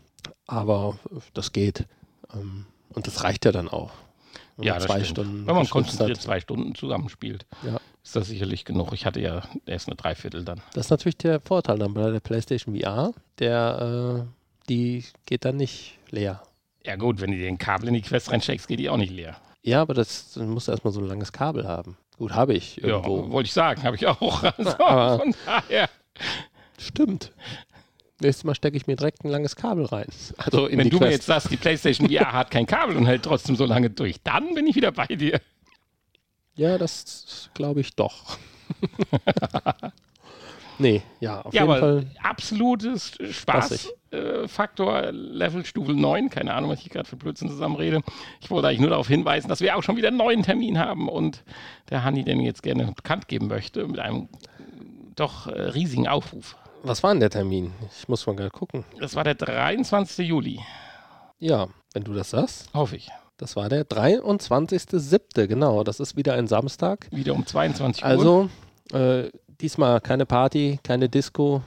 Aber das geht. Ähm, und das reicht ja dann auch. Ja, zwei stimmt. Stunden Wenn man konzentriert hat. zwei Stunden zusammenspielt, Ja. ist das sicherlich genug. Ich hatte ja erst eine Dreiviertel dann. Das ist natürlich der Vorteil dann bei der PlayStation VR. Der, äh, die geht dann nicht leer. Ja gut, wenn du dir ein Kabel in die Quest reinsteckst, geht die auch nicht leer. Ja, aber das du musst erstmal so ein langes Kabel haben. Gut, habe ich irgendwo. Ja, wollte ich sagen, habe ich auch. Also, Aber- von daher, Stimmt. Nächstes Mal stecke ich mir direkt ein langes Kabel rein. Also wenn du mir Quest. jetzt sagst, die PlayStation VR hat kein Kabel und hält trotzdem so lange durch, dann bin ich wieder bei dir. Ja, das glaube ich doch. nee, ja, auf Ja, jeden aber Fall. absolutes. Spaßfaktor, Level Stufe 9, keine Ahnung, was ich gerade für Blödsinn zusammenrede. Ich wollte eigentlich nur darauf hinweisen, dass wir auch schon wieder einen neuen Termin haben und der Hanni den jetzt gerne bekannt geben möchte mit einem doch äh, riesigen Aufruf. Was war denn der Termin? Ich muss mal gerade gucken. Das war der 23. Juli, Ja, wenn du das sagst. hoffe ich. Das war der 23.07. Genau, das ist wieder ein Samstag. Wieder um 22 Uhr. Also, äh, diesmal keine Party, keine Disco,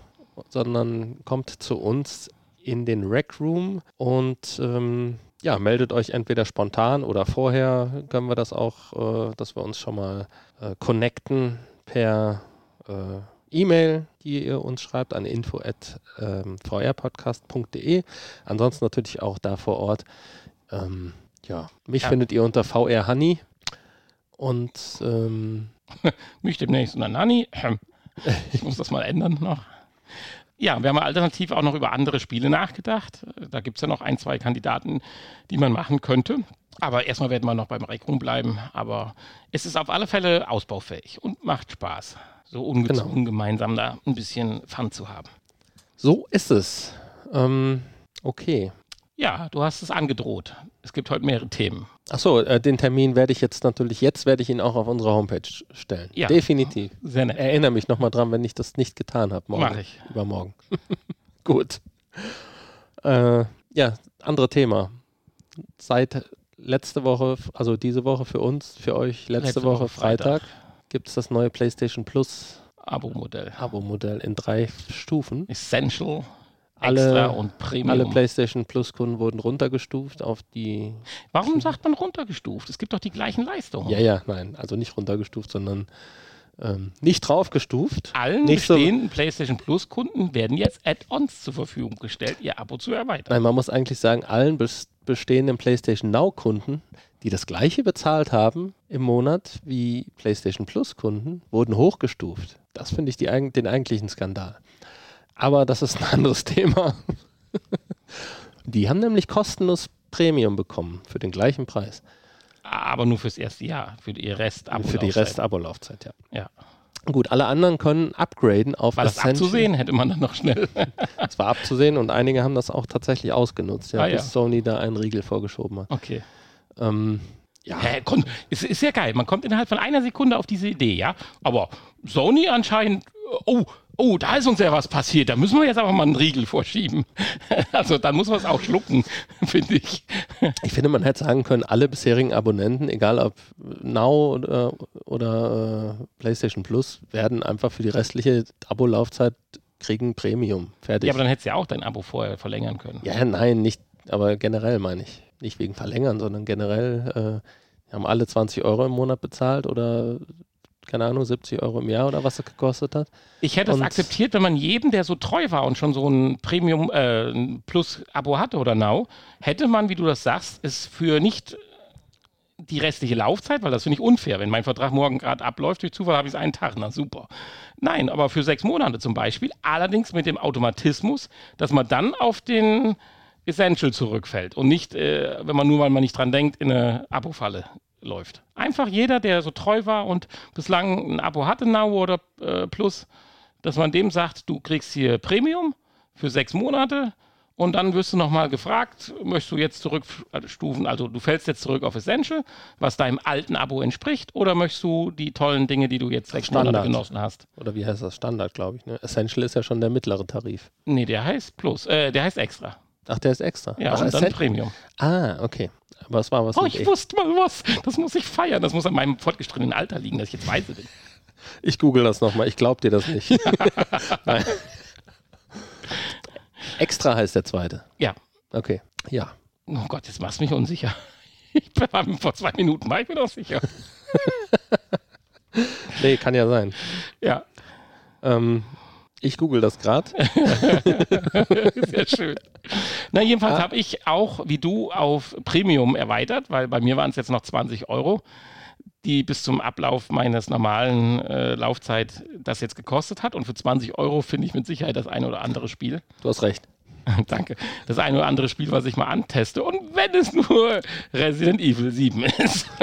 sondern kommt zu uns in den Rec Room und ähm, ja, meldet euch entweder spontan oder vorher können wir das auch, äh, dass wir uns schon mal äh, connecten per äh, E-Mail, die ihr uns schreibt an info@vrpodcast.de. Ansonsten natürlich auch da vor Ort. Ähm, ja, mich Ja. findet ihr unter VR Honey und ähm, Mich demnächst unter Nani. Ich muss das mal ändern noch. Ja, wir haben alternativ auch noch über andere Spiele nachgedacht. Da gibt es ja noch ein, zwei Kandidaten, die man machen könnte. Aber erstmal werden wir noch beim Rec Room bleiben. Aber es ist auf alle Fälle ausbaufähig und macht Spaß, so ungezwungen gemeinsam da ein bisschen Fun zu haben. so ist es. Ähm, okay. Ja, du hast es angedroht. Es gibt heute mehrere Themen. Achso, äh, den Termin werde ich jetzt natürlich, jetzt werde ich ihn auch auf unsere Homepage stellen. Ja. Definitiv. Sehr nett. Erinnere mich nochmal dran, wenn ich das nicht getan habe. Morgen. Mach ich. Übermorgen. Gut. Äh, ja, andere Thema. Seit letzte Woche, also diese Woche für uns, für euch, letzte, Letzte Woche, Woche Freitag, gibt es das neue PlayStation Plus Abo-Modell. Abo-Modell in drei Stufen. Essential, Alle- Extra und Premium. Alle PlayStation Plus-Kunden wurden runtergestuft auf die. Warum sagt man runtergestuft? Es gibt doch die gleichen Leistungen. Ja, ja, nein, also nicht runtergestuft, sondern ähm, nicht draufgestuft. Allen Nicht so- bestehenden PlayStation Plus Kunden werden jetzt Add-ons zur Verfügung gestellt, ihr Abo zu erweitern. Nein, man muss eigentlich sagen, allen bes bestehenden PlayStation Now-Kunden, die das gleiche bezahlt haben im Monat wie PlayStation Plus-Kunden, wurden hochgestuft. Das finde ich die, den eigentlichen Skandal. Aber das ist ein anderes Thema. die haben nämlich kostenlos Premium bekommen für den gleichen Preis. Aber nur fürs erste Jahr, für die rest abo für die Rest-Abo-Laufzeit, ja. Ja. Gut, alle anderen können upgraden auf War das Essential. abzusehen? Hätte man dann noch schnell. Das war abzusehen und einige haben das auch tatsächlich ausgenutzt, ja, Ah, ja. bis Sony da einen Riegel vorgeschoben hat. Okay. Ähm, ja, Hä, kon- ist, ist ja geil. Man kommt innerhalb von einer Sekunde auf diese Idee, ja. Aber Sony anscheinend, oh, oh, da ist uns ja was passiert. Da müssen wir jetzt aber mal einen Riegel vorschieben. Also dann muss man es auch schlucken, finde ich. Ich finde, man hätte sagen können, alle bisherigen Abonnenten, egal ob Now oder, oder äh, PlayStation Plus, werden einfach für die restliche Abo-Laufzeit kriegen Premium. Fertig. Ja, aber dann hättest du ja auch dein Abo vorher verlängern können. ja, nein, nicht, aber generell meine ich. Nicht wegen Verlängern, sondern generell, äh, haben alle 20 Euro im Monat bezahlt oder, keine Ahnung, 70 Euro im Jahr oder was es gekostet hat. Ich hätte es Und- akzeptiert, wenn man jedem, der so treu war und schon so ein Premium äh, ein Plus-Abo hatte oder Now, hätte man, wie du das sagst, es für nicht die restliche Laufzeit, weil das finde ich unfair. Wenn mein Vertrag morgen gerade abläuft, durch Zufall habe ich es einen Tag, na super. Nein, aber für sechs Monate zum Beispiel, allerdings mit dem Automatismus, dass man dann auf den Essential zurückfällt und nicht, äh, wenn man nur, weil man nicht dran denkt, in eine Abo-Falle läuft. Einfach jeder, der so treu war und bislang ein Abo hatte, Now oder äh, Plus, dass man dem sagt, du kriegst hier Premium für sechs Monate und dann wirst du nochmal gefragt, möchtest du jetzt zurückstufen, also du fällst jetzt zurück auf Essential, was deinem alten Abo entspricht, oder möchtest du die tollen Dinge, die du jetzt sechs Standard. Monate genossen hast? Oder wie heißt das? Standard, glaube ich. Ne? Essential ist ja schon der mittlere Tarif. Nee, der heißt Plus, äh, der heißt Extra. Ach, der ist extra. Ja, Ach, und dann Premium. Ah, okay. Aber es war was Oh, ich E. wusste mal was. Das muss ich feiern. Das muss an meinem fortgeschrittenen Alter liegen, dass ich jetzt weise bin. Ich google das nochmal, ich glaube dir das nicht. Nein. Extra heißt der zweite. Ja. Okay. Ja. Oh Gott, jetzt machst du mich unsicher. Ich war vor zwei Minuten war ich mir doch sicher. Nee, kann ja sein. Ja, Ähm, ich google das gerade. sehr schön. Na, jedenfalls Ah. habe ich auch, wie du, auf Premium erweitert, weil bei mir waren es jetzt noch 20 Euro, die bis zum Ablauf meines normalen äh, Laufzeit das jetzt gekostet hat. Und für 20 Euro finde ich mit Sicherheit das eine oder andere Spiel. Du hast recht. Danke. Das eine oder andere Spiel, was ich mal anteste. Und wenn es nur Resident Evil 7 ist.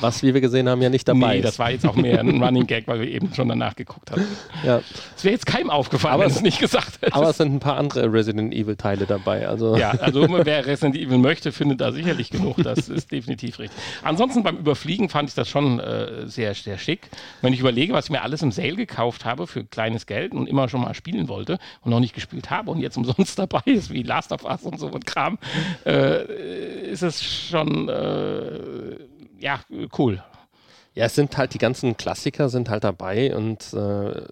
Was, wie wir gesehen haben, ja nicht dabei nee, ist. das war jetzt auch mehr ein Running Gag, weil wir eben schon danach geguckt haben. ja. Es wäre jetzt keinem aufgefallen, Aber wenn es- nicht gesagt hätte. Aber es sind ein paar andere Resident Evil Teile dabei. Also Ja, also wer Resident Evil möchte, findet da sicherlich genug. Das ist definitiv richtig. Ansonsten beim Überfliegen fand ich das schon äh, sehr, sehr schick. Wenn ich überlege, was ich mir alles im Sale gekauft habe für kleines Geld und immer schon mal spielen wollte und noch nicht gespielt habe und jetzt umsonst dabei ist, wie Last of Us und so und Kram, äh, ist es schon äh, ja cool. Ja, es sind halt die ganzen Klassiker sind halt dabei und äh,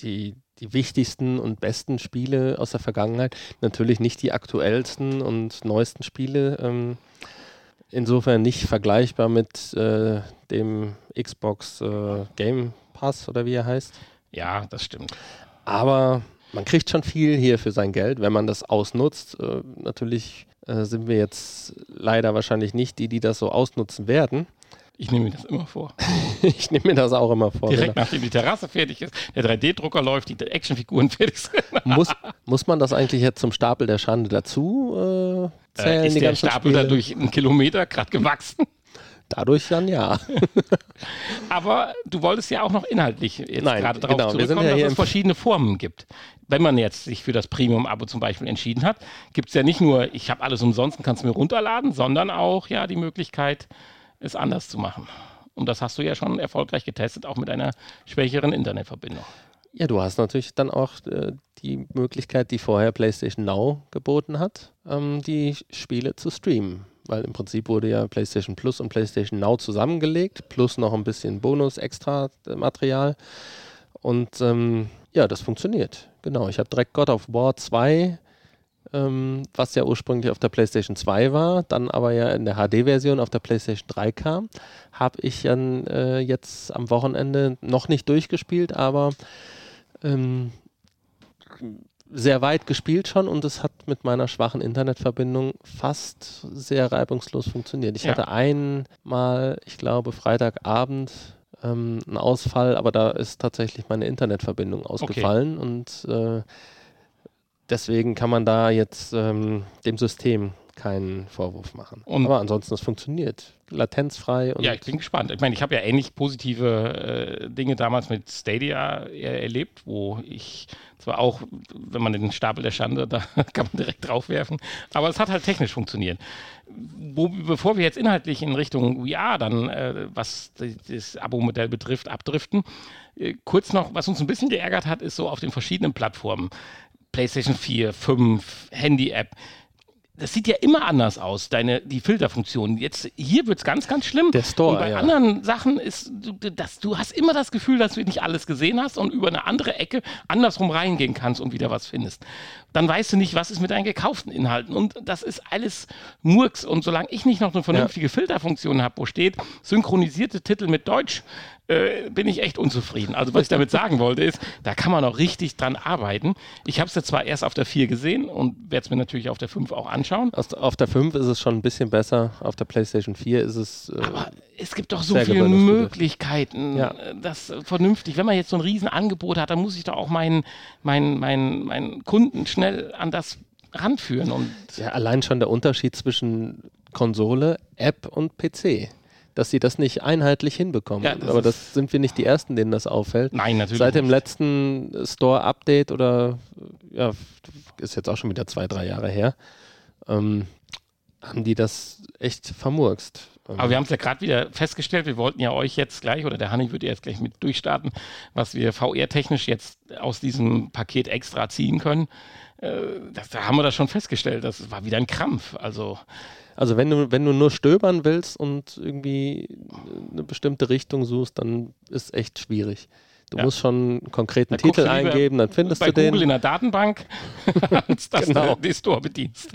die, die wichtigsten und besten Spiele aus der Vergangenheit. Natürlich nicht die aktuellsten und neuesten Spiele. Ähm, insofern nicht vergleichbar mit äh, dem Xbox äh, Game Pass oder wie er heißt. Ja, das stimmt. Aber man kriegt schon viel hier für sein Geld, wenn man das ausnutzt. Äh, natürlich äh, sind wir jetzt leider wahrscheinlich nicht die, die das so ausnutzen werden. Ich nehme mir das immer vor. ich nehme mir das auch immer vor. Direkt genau. nachdem die Terrasse fertig ist, der 3D-Drucker läuft, die Actionfiguren fertig sind. muss, muss man das eigentlich jetzt zum Stapel der Schande dazu äh, zählen? Äh, ist der Stapel Spiele? dadurch einen Kilometer gerade gewachsen? Dadurch dann ja. Aber du wolltest ja auch noch inhaltlich jetzt Nein, gerade darauf genau, zurückkommen, ja dass es verschiedene Formen gibt. Wenn man jetzt sich für das Premium-Abo zum Beispiel entschieden hat, gibt es ja nicht nur, ich habe alles umsonst und kannst mir runterladen, sondern auch ja die Möglichkeit, es anders zu machen. Und das hast du ja schon erfolgreich getestet, auch mit einer schwächeren Internetverbindung. Ja, du hast natürlich dann auch äh, die Möglichkeit, die vorher PlayStation Now geboten hat, ähm, die Spiele zu streamen. Weil im Prinzip wurde ja PlayStation Plus und PlayStation Now zusammengelegt, plus noch ein bisschen Bonus-Extra-Material. Und ähm, ja, das funktioniert. Genau. Ich habe direkt God of War 2 ähm, was ja ursprünglich auf der PlayStation 2 war, dann aber ja in der HD-Version auf der PlayStation 3 kam, habe ich dann äh, jetzt am Wochenende noch nicht durchgespielt, aber ähm, sehr weit gespielt schon und es hat mit meiner schwachen Internetverbindung fast sehr reibungslos funktioniert. Ich ja. hatte einmal, ich glaube, Freitagabend ähm, einen Ausfall, aber da ist tatsächlich meine Internetverbindung ausgefallen okay. und äh, deswegen kann man da jetzt ähm, dem System keinen Vorwurf machen. Und Aber ansonsten, es funktioniert. Latenzfrei. ja, ich bin gespannt. Ich meine, ich habe ja ähnlich positive äh, Dinge damals mit Stadia erlebt, wo ich zwar auch, wenn man den Stapel der Schande, da kann man direkt draufwerfen, aber es hat halt technisch funktioniert. Wo, bevor wir jetzt inhaltlich in Richtung VR dann, äh, was das Abo-Modell betrifft, abdriften, äh, kurz noch, was uns ein bisschen geärgert hat, ist so auf den verschiedenen Plattformen. PlayStation 4, 5, Handy-App. Das sieht ja immer anders aus, deine, die Filterfunktion. Jetzt, hier wird es ganz, ganz schlimm. Der Store, und bei ja. anderen Sachen ist, du, das, du hast immer das Gefühl, dass du nicht alles gesehen hast und über eine andere Ecke andersrum reingehen kannst und wieder was findest. Dann weißt du nicht, was ist mit deinen gekauften Inhalten. Und das ist alles Murks. Und solange ich nicht noch eine vernünftige ja. Filterfunktion habe, wo steht, synchronisierte Titel mit Deutsch, äh, bin ich echt unzufrieden. Also was ich damit sagen wollte ist, da kann man noch richtig dran arbeiten. Ich habe es jetzt zwar erst auf der 4 gesehen und werde es mir natürlich auf der 5 auch anschauen. Auf der 5 ist es schon ein bisschen besser, auf der PlayStation 4 ist es... Äh, Aber es gibt doch so viele Möglichkeiten, ja. Das vernünftig. Wenn man jetzt so ein Riesenangebot hat, dann muss ich doch auch meinen, meinen, meinen, meinen Kunden schnell an das ranführen. Und ja, allein schon der Unterschied zwischen Konsole, App und PC dass sie das nicht einheitlich hinbekommen. Ja, das Aber das sind wir nicht die Ersten, denen das auffällt. Nein, natürlich. Seit dem nicht. letzten Store-Update oder ja, ist jetzt auch schon wieder zwei, drei Jahre her, ähm, haben die das echt vermurkst. Aber wir haben es ja gerade wieder festgestellt, wir wollten ja euch jetzt gleich, oder der Hanni würde jetzt gleich mit durchstarten, was wir VR-technisch jetzt aus diesem Paket extra ziehen können. Äh, das, da haben wir das schon festgestellt. Das war wieder ein Krampf. Also also wenn du, wenn du nur stöbern willst und irgendwie eine bestimmte Richtung suchst, dann ist echt schwierig. Du ja. musst schon einen konkreten da Titel eingeben, dann findest du den. Google in der Datenbank, als dass genau. du die Store bedienst.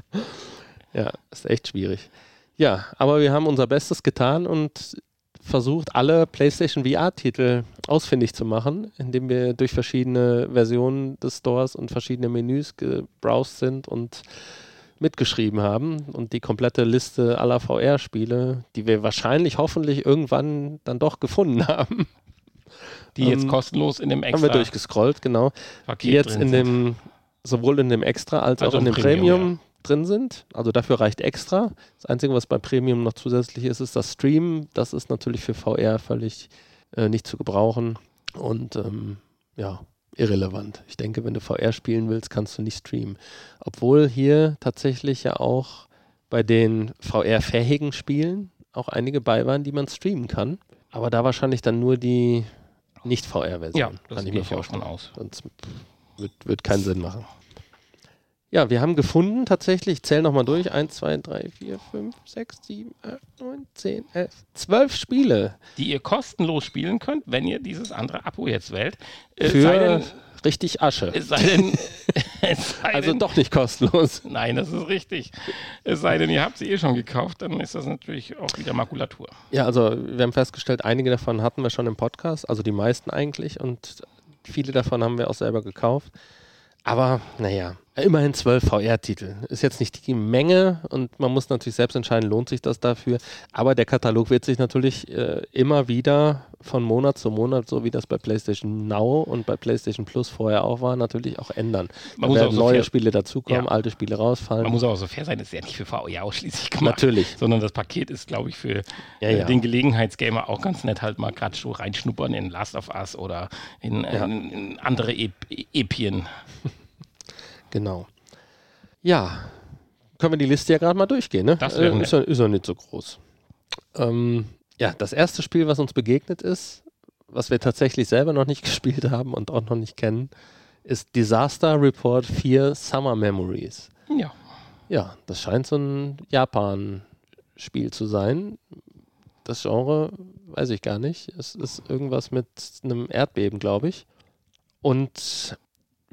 Ja, ist echt schwierig. Ja, aber wir haben unser Bestes getan und versucht, alle PlayStation VR-Titel ausfindig zu machen, indem wir durch verschiedene Versionen des Stores und verschiedene Menüs gebrowst sind und mitgeschrieben haben und die komplette Liste aller VR-Spiele, die wir wahrscheinlich hoffentlich irgendwann dann doch gefunden haben. Die jetzt ähm, kostenlos in dem Extra. Haben wir durchgescrollt, genau. Paket die jetzt in dem, sowohl in dem Extra als also auch in dem Premium, Premium ja. drin sind. Also dafür reicht Extra. Das Einzige, was bei Premium noch zusätzlich ist, ist das Stream. Das ist natürlich für VR völlig äh, nicht zu gebrauchen. Und ähm, ja, irrelevant. Ich denke, wenn du VR spielen willst, kannst du nicht streamen. Obwohl hier tatsächlich ja auch bei den VR-fähigen Spielen auch einige bei waren, die man streamen kann. Aber da wahrscheinlich dann nur die Nicht-VR-Version. Ja, das kann ich mir vorstellen. aus. Sonst wird, wird keinen Sinn machen. Ja, wir haben gefunden tatsächlich, ich zähle nochmal durch, 1, 2, 3, 4, 5, 6, 7, 8, 9, 10, 11, 12 Spiele. Die ihr kostenlos spielen könnt, wenn ihr dieses andere Abo jetzt wählt. Äh, Für Richtig Asche. Es sei denn, es sei Also denn doch nicht kostenlos. nein, das ist richtig. Es sei denn, ihr habt sie eh schon gekauft, dann ist das natürlich auch wieder Makulatur. Ja, also wir haben festgestellt, einige davon hatten wir schon im Podcast, also die meisten eigentlich und viele davon haben wir auch selber gekauft. Aber naja, immerhin zwölf VR-Titel. Ist jetzt nicht die Menge und man muss natürlich selbst entscheiden, lohnt sich das dafür. Aber der Katalog wird sich natürlich äh, immer wieder von Monat zu Monat, so wie das bei PlayStation Now und bei PlayStation Plus vorher auch war, natürlich auch ändern. Man Da muss auch so neue fair- Spiele dazukommen, Ja. alte Spiele rausfallen. Man muss auch so fair sein, das ist ja nicht für VR ausschließlich gemacht. Natürlich. Sondern das Paket ist, glaube ich, für Ja, äh, ja. den Gelegenheitsgamer auch ganz nett, halt mal gerade so reinschnuppern in Last of Us oder in, in, in andere Ep Epien. Genau. Ja, können wir die Liste ja gerade mal durchgehen, ne? Das äh, ist, ja, ist ja nicht so groß. Ähm, ja, das erste Spiel, was uns begegnet ist, was wir tatsächlich selber noch nicht gespielt haben und auch noch nicht kennen, ist Disaster Report 4 Summer Memories. Ja. Ja, das scheint so ein Japan-Spiel zu sein. Das Genre weiß ich gar nicht. Es ist irgendwas mit einem Erdbeben, glaube ich. Und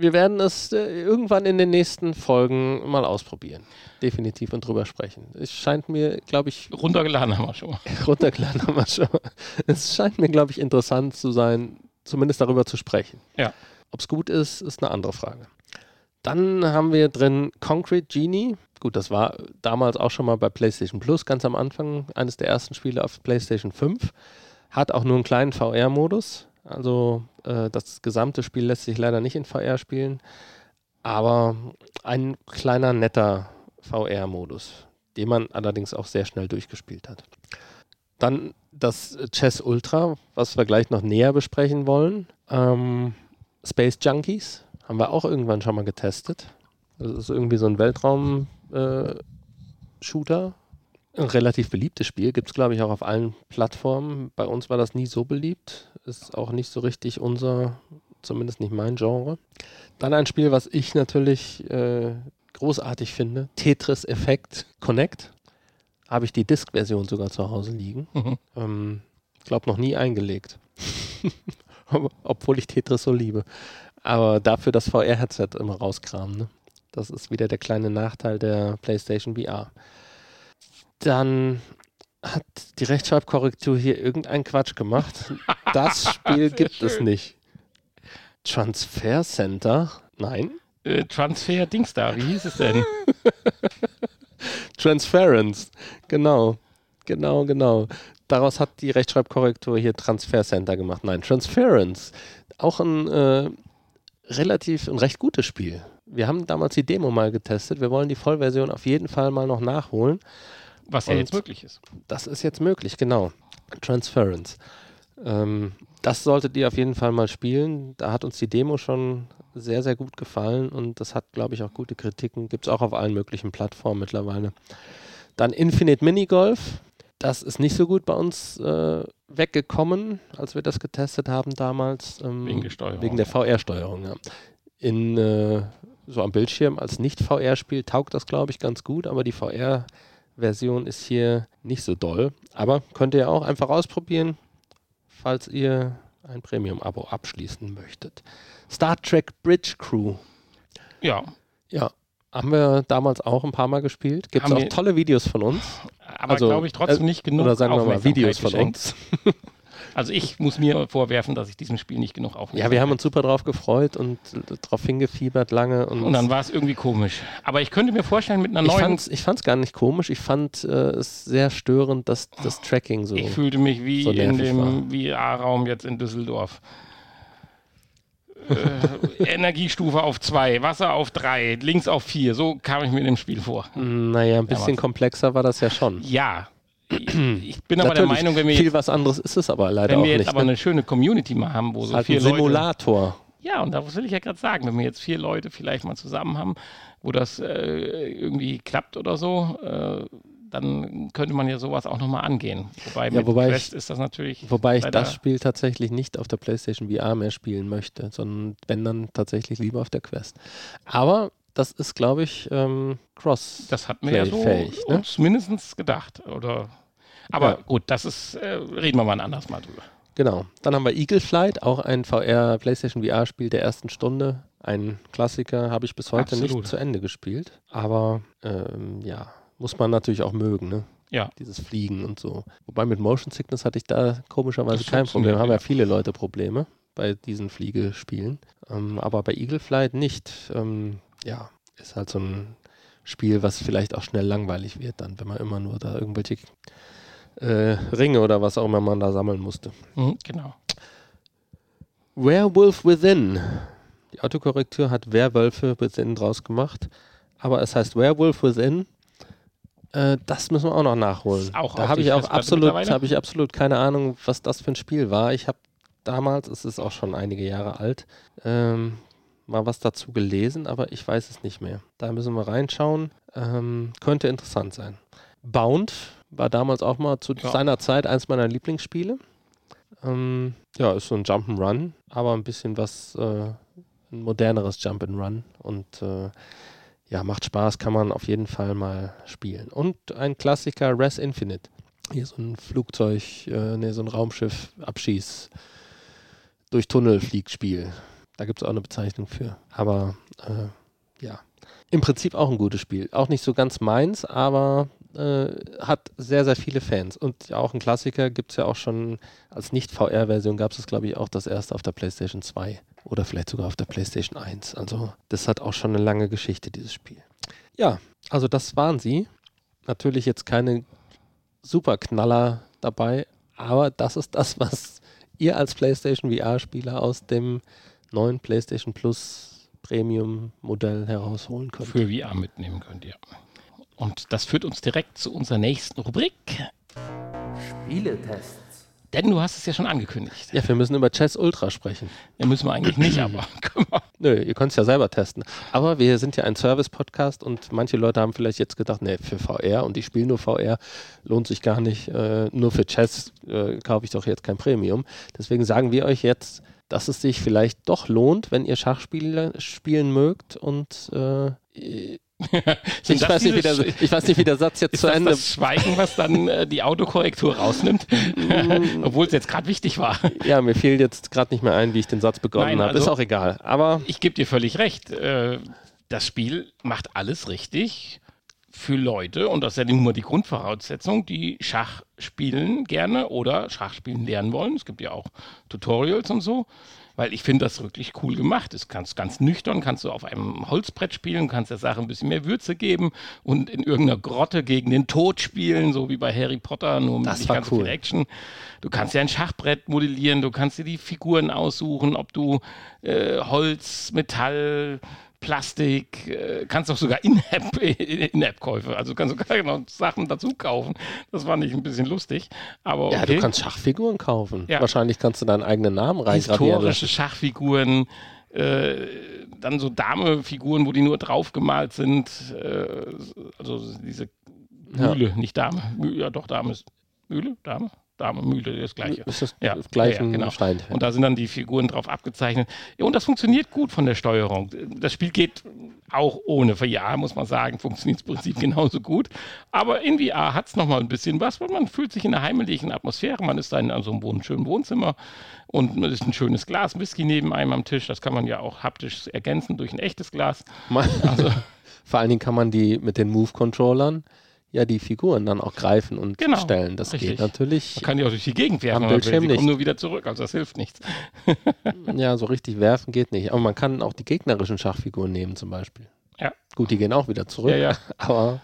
wir werden es äh, irgendwann in den nächsten Folgen mal ausprobieren. Definitiv und drüber sprechen. Es scheint mir, glaube ich, Runtergeladen haben wir schon. runtergeladen haben wir schon. Es scheint mir, glaube ich, interessant zu sein, zumindest darüber zu sprechen. Ja. Ob es gut ist, ist eine andere Frage. Dann haben wir drin Concrete Genie. Gut, das war damals auch schon mal bei PlayStation Plus, ganz am Anfang, eines der ersten Spiele auf PlayStation 5. Hat auch nur einen kleinen VR-Modus. Also äh, das gesamte Spiel lässt sich leider nicht in VR spielen. Aber ein kleiner, netter VR-Modus, den man allerdings auch sehr schnell durchgespielt hat. Dann das Chess Ultra, was wir gleich noch näher besprechen wollen. Ähm, Space Junkies haben wir auch irgendwann schon mal getestet. Das ist irgendwie so ein Weltraum-Shooter. Ein relativ beliebtes Spiel. Gibt es, glaube ich, auch auf allen Plattformen. Bei uns war das nie so beliebt. Ist auch nicht so richtig unser, zumindest nicht mein Genre. Dann ein Spiel, was ich natürlich äh, großartig finde. Tetris Effect Connect. Habe ich die Disk-Version sogar zu Hause liegen. Mhm. Ähm, glaube noch nie eingelegt. Obwohl ich Tetris so liebe. Aber dafür das VR-Headset immer rauskramen. Ne? Das ist wieder der kleine Nachteil der PlayStation VR. Dann hat die Rechtschreibkorrektur hier irgendeinen Quatsch gemacht. Das Spiel gibt es schön. nicht. Transfer Center? Nein. Äh, Transfer Dings da, wie hieß es denn? Transference. Genau. Genau, genau. Daraus hat die Rechtschreibkorrektur hier Transfer Center gemacht. Nein, Transference. Auch ein äh, relativ, ein recht gutes Spiel. Wir haben damals die Demo mal getestet. Wir wollen die Vollversion auf jeden Fall mal noch nachholen. Was ja jetzt möglich ist. Das ist jetzt möglich, genau. Transference. Ähm, das solltet ihr auf jeden Fall mal spielen. Da hat uns die Demo schon sehr, sehr gut gefallen und das hat, glaube ich, auch gute Kritiken. Gibt es auch auf allen möglichen Plattformen mittlerweile. Dann Infinite Minigolf. Das ist nicht so gut bei uns äh, weggekommen, als wir das getestet haben damals. Ähm, Wegen der Steuerung. Wegen der VR-Steuerung, ja. In, äh, so am Bildschirm als Nicht-VR-Spiel taugt das, glaube ich, ganz gut, aber die VR-Version ist hier nicht so doll. Aber könnt ihr auch einfach ausprobieren, falls ihr ein Premium-Abo abschließen möchtet. Star Trek Bridge Crew. Ja, Ja, haben wir damals auch ein paar Mal gespielt. Gibt es auch tolle Videos von uns. aber Also, glaube ich trotzdem äh, nicht genug Oder sagen wir mal Videos von uns. Also ich muss mir vorwerfen, dass ich diesem Spiel nicht genug Aufmerksamkeit Ja, wir haben uns super drauf gefreut und darauf hingefiebert lange. Und, Und dann war es irgendwie komisch. Aber ich könnte mir vorstellen, mit einer ich neuen. fand's, ich fand's gar nicht komisch. Ich fand äh, es sehr störend, dass das Tracking so. Ich fühlte mich wie so in dem VR-Raum jetzt in Düsseldorf. äh, Energiestufe auf 2, Wasser auf 3, links auf 4. So kam ich mir in dem Spiel vor. Mm, Naja, ein bisschen Damals. komplexer war das ja schon. Ja. Ich, ich bin aber der Meinung, wenn wir viel jetzt, was anderes ist es aber leider wenn wir jetzt nicht. aber ne? eine schöne Community mal haben, wo so halt vier ein Leute. Simulator. Ja, und das will ich ja gerade sagen, wenn wir jetzt vier Leute vielleicht mal zusammen haben, wo das äh, irgendwie klappt oder so, äh, dann könnte man ja sowas auch nochmal angehen. Wobei Ja, mit wobei ich- Quest ist das natürlich. Wobei ich das Spiel tatsächlich nicht auf der PlayStation VR mehr spielen möchte, sondern wenn dann tatsächlich lieber auf der Quest. Aber das ist, glaube ich, ähm, Cross. Das hat mir ja so ne? uns mindestens gedacht. Oder aber Ja. gut, das ist, äh, reden wir mal ein anderes Mal drüber. Genau. Dann haben wir Eagle Flight, auch ein VR PlayStation VR-Spiel der ersten Stunde. Ein Klassiker, habe ich bis heute Absolut. nicht zu Ende gespielt. Aber ähm, ja, muss man natürlich auch mögen, ne? Ja. Dieses Fliegen und so. Wobei mit Motion Sickness hatte ich da komischerweise kein Problem. Haben ja ja. viele Leute Probleme bei diesen Fliegespielen. Ähm, aber bei Eagle Flight nicht. Ähm, ja, ist halt so ein Spiel, was vielleicht auch schnell langweilig wird dann, wenn man immer nur da irgendwelche äh, Ringe oder was auch immer man da sammeln musste. Mhm, genau. Werewolf Within. Die Autokorrektur hat Werwölfe Within draus gemacht, aber es heißt Werewolf Within. Äh, das müssen wir auch noch nachholen. Auch da habe ich auch absolut, habe ich absolut keine Ahnung, was das für ein Spiel war. Ich habe damals, es ist auch schon einige Jahre alt, ähm, mal was dazu gelesen, aber ich weiß es nicht mehr. Da müssen wir reinschauen. Ähm, könnte interessant sein. Bound war damals auch mal zu Ja. seiner Zeit eins meiner Lieblingsspiele. Ähm, ja, ist so ein Jump'n'Run, aber ein bisschen was, äh, ein moderneres Jump'n'Run und äh, ja, macht Spaß, kann man auf jeden Fall mal spielen. Und ein Klassiker, Res Infinite. Hier so ein Flugzeug, äh, nee, so ein Raumschiff, Abschieß, durch Tunnel fliegt Spiel. Da gibt es auch eine Bezeichnung für. Aber äh, ja, im Prinzip auch ein gutes Spiel. Auch nicht so ganz meins, aber äh, hat sehr, sehr viele Fans. Und ja, auch ein Klassiker gibt es ja auch schon als Nicht-VR-Version, gab es glaube ich, auch das erste auf der PlayStation 2 oder vielleicht sogar auf der PlayStation 1. Also das hat auch schon eine lange Geschichte, dieses Spiel. Ja, also das waren sie. Natürlich jetzt keine Superknaller dabei, aber das ist das, was ihr als PlayStation VR-Spieler aus dem neuen PlayStation Plus Premium-Modell herausholen könnt. Für VR mitnehmen könnt ihr. Und das führt uns direkt zu unserer nächsten Rubrik, Spieletests. denn du hast es ja schon angekündigt. Ja, wir müssen über Chess Ultra sprechen. Ja, müssen wir eigentlich nicht, aber. Nö, ihr könnt es ja selber testen. Aber wir sind ja ein Service-Podcast und manche Leute haben vielleicht jetzt gedacht, nee, für VR und ich spiele nur VR, lohnt sich gar nicht. Äh, nur für Chess äh, kaufe ich doch jetzt kein Premium. Deswegen sagen wir euch jetzt, dass es sich vielleicht doch lohnt, wenn ihr Schachspiele spielen mögt und äh, ich, weiß nicht, wie der, ich weiß nicht, wie der Satz jetzt Ist zu das Ende das Schweigen, was dann äh, die Autokorrektur rausnimmt? Obwohl es jetzt gerade wichtig war. Ja, mir fiel jetzt gerade nicht mehr ein, wie ich den Satz begonnen habe. Ist also- auch egal. Aber Ich gebe dir völlig recht. Äh, das Spiel macht alles richtig für Leute, und das ist ja nun mal die Grundvoraussetzung, die Schach spielen gerne oder Schach spielen lernen wollen. Es gibt ja auch Tutorials und so. Weil ich finde das wirklich cool gemacht. Es kannst ganz nüchtern, kannst du auf einem Holzbrett spielen, kannst der Sache ein bisschen mehr Würze geben und in irgendeiner Grotte gegen den Tod spielen, so wie bei Harry Potter, nur mit nicht ganz cool. viel Action. Du kannst ja ein Schachbrett modellieren, du kannst dir die Figuren aussuchen, ob du äh, Holz, Metall, Plastik, äh, kannst auch sogar In-App- In-App-Käufe, also kannst sogar noch Sachen dazu kaufen. Das fand ich ein bisschen lustig. Aber ja, okay. du kannst Schachfiguren kaufen. Ja. Wahrscheinlich kannst du deinen eigenen Namen reingravieren historische. Schachfiguren, äh, dann so Dame-Figuren, wo die nur draufgemalt sind. Äh, also diese Ja. Mühle, nicht Dame. Mü ja, doch, Dame ist. Mühle? Dame? Dame, Mühle, das gleiche. Ist das Ja, gleich ja, genau. Stein? Und da sind dann die Figuren drauf abgezeichnet. Und das funktioniert gut von der Steuerung. Das Spiel geht auch ohne VR, muss man sagen, funktioniert im Prinzip genauso gut. Aber in VR hat es nochmal ein bisschen was, weil man fühlt sich in einer heimlichen Atmosphäre. Man ist da in so einem schönen Wohnzimmer und es ist ein schönes Glas Whisky neben einem am Tisch. Das kann man ja auch haptisch ergänzen durch ein echtes Glas. Also, Vor allen Dingen kann man die mit den Move-Controllern ja die Figuren dann auch greifen und Genau, stellen. Das richtig. geht natürlich. man kann die auch durch die Gegend werfen, Am will. Bildschirm nicht. kommen nur wieder zurück, also das hilft nichts. Ja, so richtig werfen geht nicht. Aber man kann auch die gegnerischen Schachfiguren nehmen zum Beispiel. Ja. Gut, die gehen auch wieder zurück. Ja, ja. Aber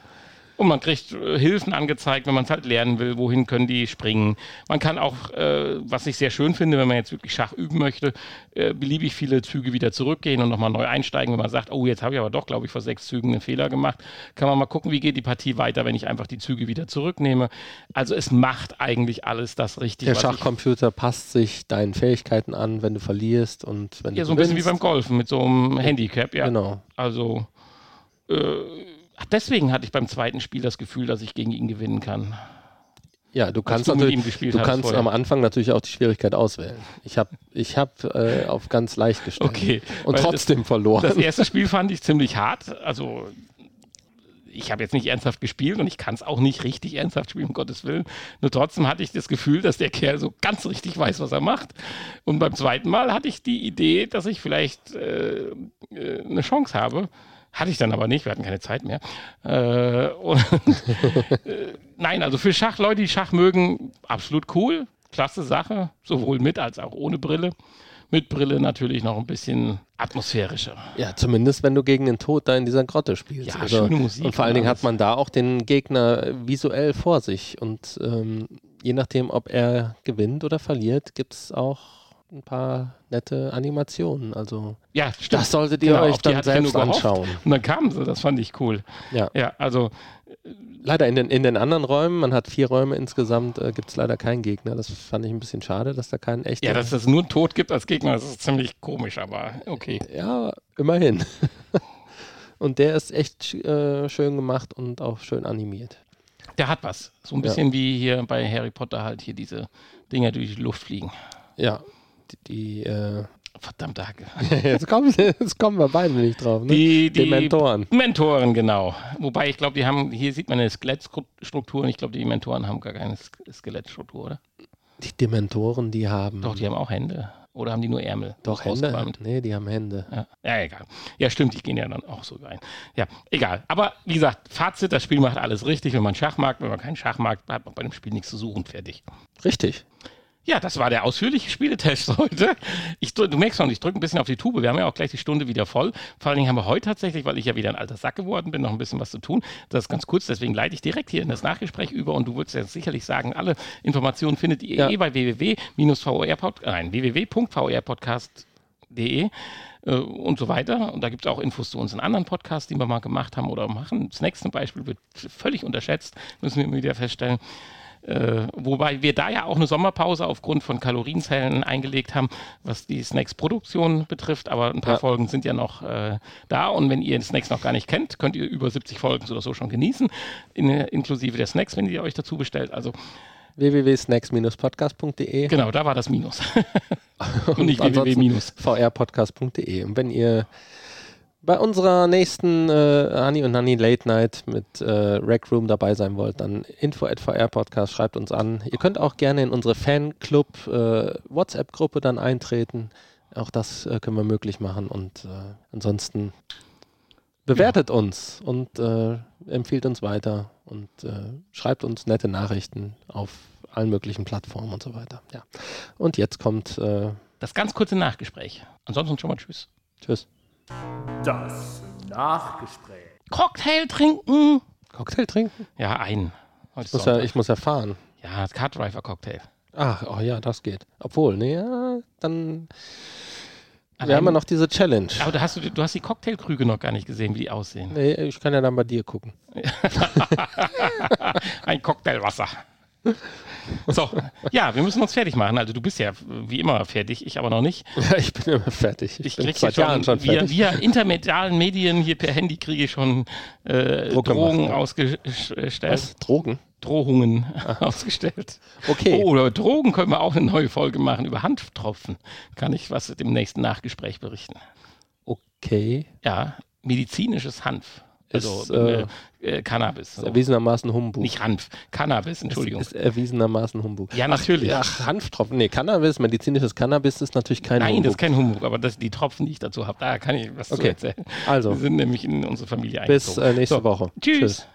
Und man kriegt äh, Hilfen angezeigt, wenn man es halt lernen will, wohin können die springen. Man kann auch, äh, was ich sehr schön finde, wenn man jetzt wirklich Schach üben möchte, äh, beliebig viele Züge wieder zurückgehen und nochmal neu einsteigen. Wenn man sagt, oh, jetzt habe ich aber doch, glaube ich, vor sechs Zügen einen Fehler gemacht, kann man mal gucken, wie geht die Partie weiter, wenn ich einfach die Züge wieder zurücknehme. Also es macht eigentlich alles das richtig. der Schachcomputer passt sich deinen Fähigkeiten an, wenn du verlierst und wenn Ja, du so ein bisschen wie beim. Golfen mit so einem Handicap, ja. Genau. Also äh, ach, deswegen hatte ich beim zweiten Spiel das Gefühl, dass ich gegen ihn gewinnen kann. Ja, du kannst du mit natürlich, du kannst vorher. am Anfang natürlich auch die Schwierigkeit auswählen. Ich habe ich hab, äh, auf ganz leicht gestellt Okay. und trotzdem verloren. Das, das erste Spiel fand ich ziemlich hart. Also ich habe jetzt nicht ernsthaft gespielt und ich kann es auch nicht richtig ernsthaft spielen, um Gottes Willen. Nur trotzdem hatte ich das Gefühl, dass der Kerl so ganz richtig weiß, was er macht. Und beim zweiten Mal hatte ich die Idee, dass ich vielleicht äh, äh, eine Chance habe. Hatte ich dann aber nicht, wir hatten keine Zeit mehr. Äh, und, äh, nein, also für Schachleute, die Schach mögen, absolut cool. Klasse Sache, sowohl mit als auch ohne Brille mit Brille natürlich noch ein bisschen atmosphärischer. Ja, zumindest wenn du gegen den Tod da in dieser Grotte spielst. Ja, also, schöne Musik. Und vor allen Dingen hat man da auch den Gegner visuell vor sich. Und ähm, je nachdem, ob er gewinnt oder verliert, gibt es auch ein paar nette Animationen. Also ja, stimmt. das solltet ihr genau, euch dann selbst anschauen. Und dann kamen sie, das fand ich cool. Ja, ja also leider in den, in den anderen Räumen, man hat vier Räume insgesamt, äh, gibt es leider keinen Gegner. Das fand ich ein bisschen schade, dass da keinen echten. Ja, dass es nur Tod gibt als Gegner, das ist ziemlich komisch, aber okay. Ja, immerhin. und der ist echt äh, schön gemacht und auch schön animiert. Der hat was. So ein bisschen ja. wie hier bei Harry Potter halt hier diese Dinger durch die Luft fliegen. Ja, die, äh, Verdammte Hacke. jetzt, kommen, jetzt kommen wir beide nicht drauf. Ne? Die, die, die Mentoren. Mentoren, genau. Wobei ich glaube, die haben, hier sieht man eine Skelettstruktur und ich glaube, die Mentoren haben gar keine Skelettstruktur, oder? Die Dementoren, die haben. Doch, die haben auch Hände. Oder haben die nur Ärmel? Doch, Hände. Nee, die haben Hände. Ja. ja, egal. Ja, stimmt, die gehen ja dann auch so rein. Ja, egal. Aber wie gesagt, Fazit, das Spiel macht alles richtig. Wenn man Schach mag, wenn man keinen Schach mag, hat man bei dem Spiel nichts zu suchen. Fertig. Richtig. Ja, das war der ausführliche Spieletest heute. Ich, du merkst schon, ich drücke ein bisschen auf die Tube. Wir haben ja auch gleich die Stunde wieder voll. Vor allen Dingen haben wir heute tatsächlich, weil ich ja wieder ein alter Sack geworden bin, noch ein bisschen was zu tun. Das ist ganz kurz, deswegen leite ich direkt hier in das Nachgespräch über und du würdest ja sicherlich sagen, alle Informationen findet ihr ja. eh bei www-vrpodcast.de äh, und so weiter. Und da gibt es auch Infos zu unseren anderen Podcasts, die wir mal gemacht haben oder machen. Snacks zum Beispiel wird völlig unterschätzt, müssen wir wieder feststellen. Äh, wobei wir da ja auch eine Sommerpause aufgrund von Kalorienzellen eingelegt haben, was die Snacks-Produktion betrifft. Aber ein paar ja. Folgen sind ja noch äh, da. Und wenn ihr Snacks noch gar nicht kennt, könnt ihr über 70 Folgen oder so schon genießen, in, inklusive der Snacks, wenn ihr euch dazu bestellt. Also www.snacks-podcast.de. Genau, da war das Minus. und nicht www- vrpodcast.de. Und wenn ihr bei unserer nächsten äh, Honey und Nanny Late Night mit äh, Rec Room dabei sein wollt, dann info at VR Podcast, schreibt uns an. Ihr könnt auch gerne in unsere Fanclub äh, WhatsApp-Gruppe dann eintreten. Auch das äh, können wir möglich machen. Und äh, ansonsten bewertet ja. uns und äh, empfiehlt uns weiter und äh, schreibt uns nette Nachrichten auf allen möglichen Plattformen und so weiter. Ja. Und jetzt kommt das ganz kurze Nachgespräch. Ansonsten schon mal Tschüss. Tschüss. Das Nachgespräch. Cocktail trinken. Cocktail trinken? Ja, einen. Ich muss ja, ich muss ja fahren. Ja, Card Driver Cocktail. Ach, oh ja, das geht. Obwohl, nee, ja, dann. Allein, wir haben ja noch diese Challenge. Aber du hast, du hast die Cocktailkrüge noch gar nicht gesehen, wie die aussehen. Nee, ich kann ja dann bei dir gucken. Ein Cocktailwasser. So, ja, wir müssen uns fertig machen. Also du bist ja wie immer fertig, ich aber noch nicht. Ja, ich bin immer fertig. Ich, ich kriege seit Jahren schon fertig. Via, via intermedialen Medien hier per Handy kriege ich schon äh, Drohungen ausgestellt. Was? Drogen? Drohungen ausgestellt. Okay. Oh, über Drogen können wir auch eine neue Folge machen. Über Hanftropfen kann ich was im nächsten Nachgespräch berichten. Okay. Ja, medizinisches Hanf. Also ist, äh, äh, Cannabis. So. erwiesenermaßen Humbug. Nicht Hanf, Cannabis, Entschuldigung. Ist, ist erwiesenermaßen Humbug. Ja, natürlich. Ach, Hanftropfen. Nee, Cannabis, medizinisches Cannabis ist natürlich kein Nein, Humbug. das ist kein Humbug, aber das, die Tropfen, die ich dazu habe, da kann ich was okay. zu erzählen. Also. Wir sind nämlich in unsere Familie eingezogen. Bis äh, nächste so. Woche. Tschüss. Tschüss.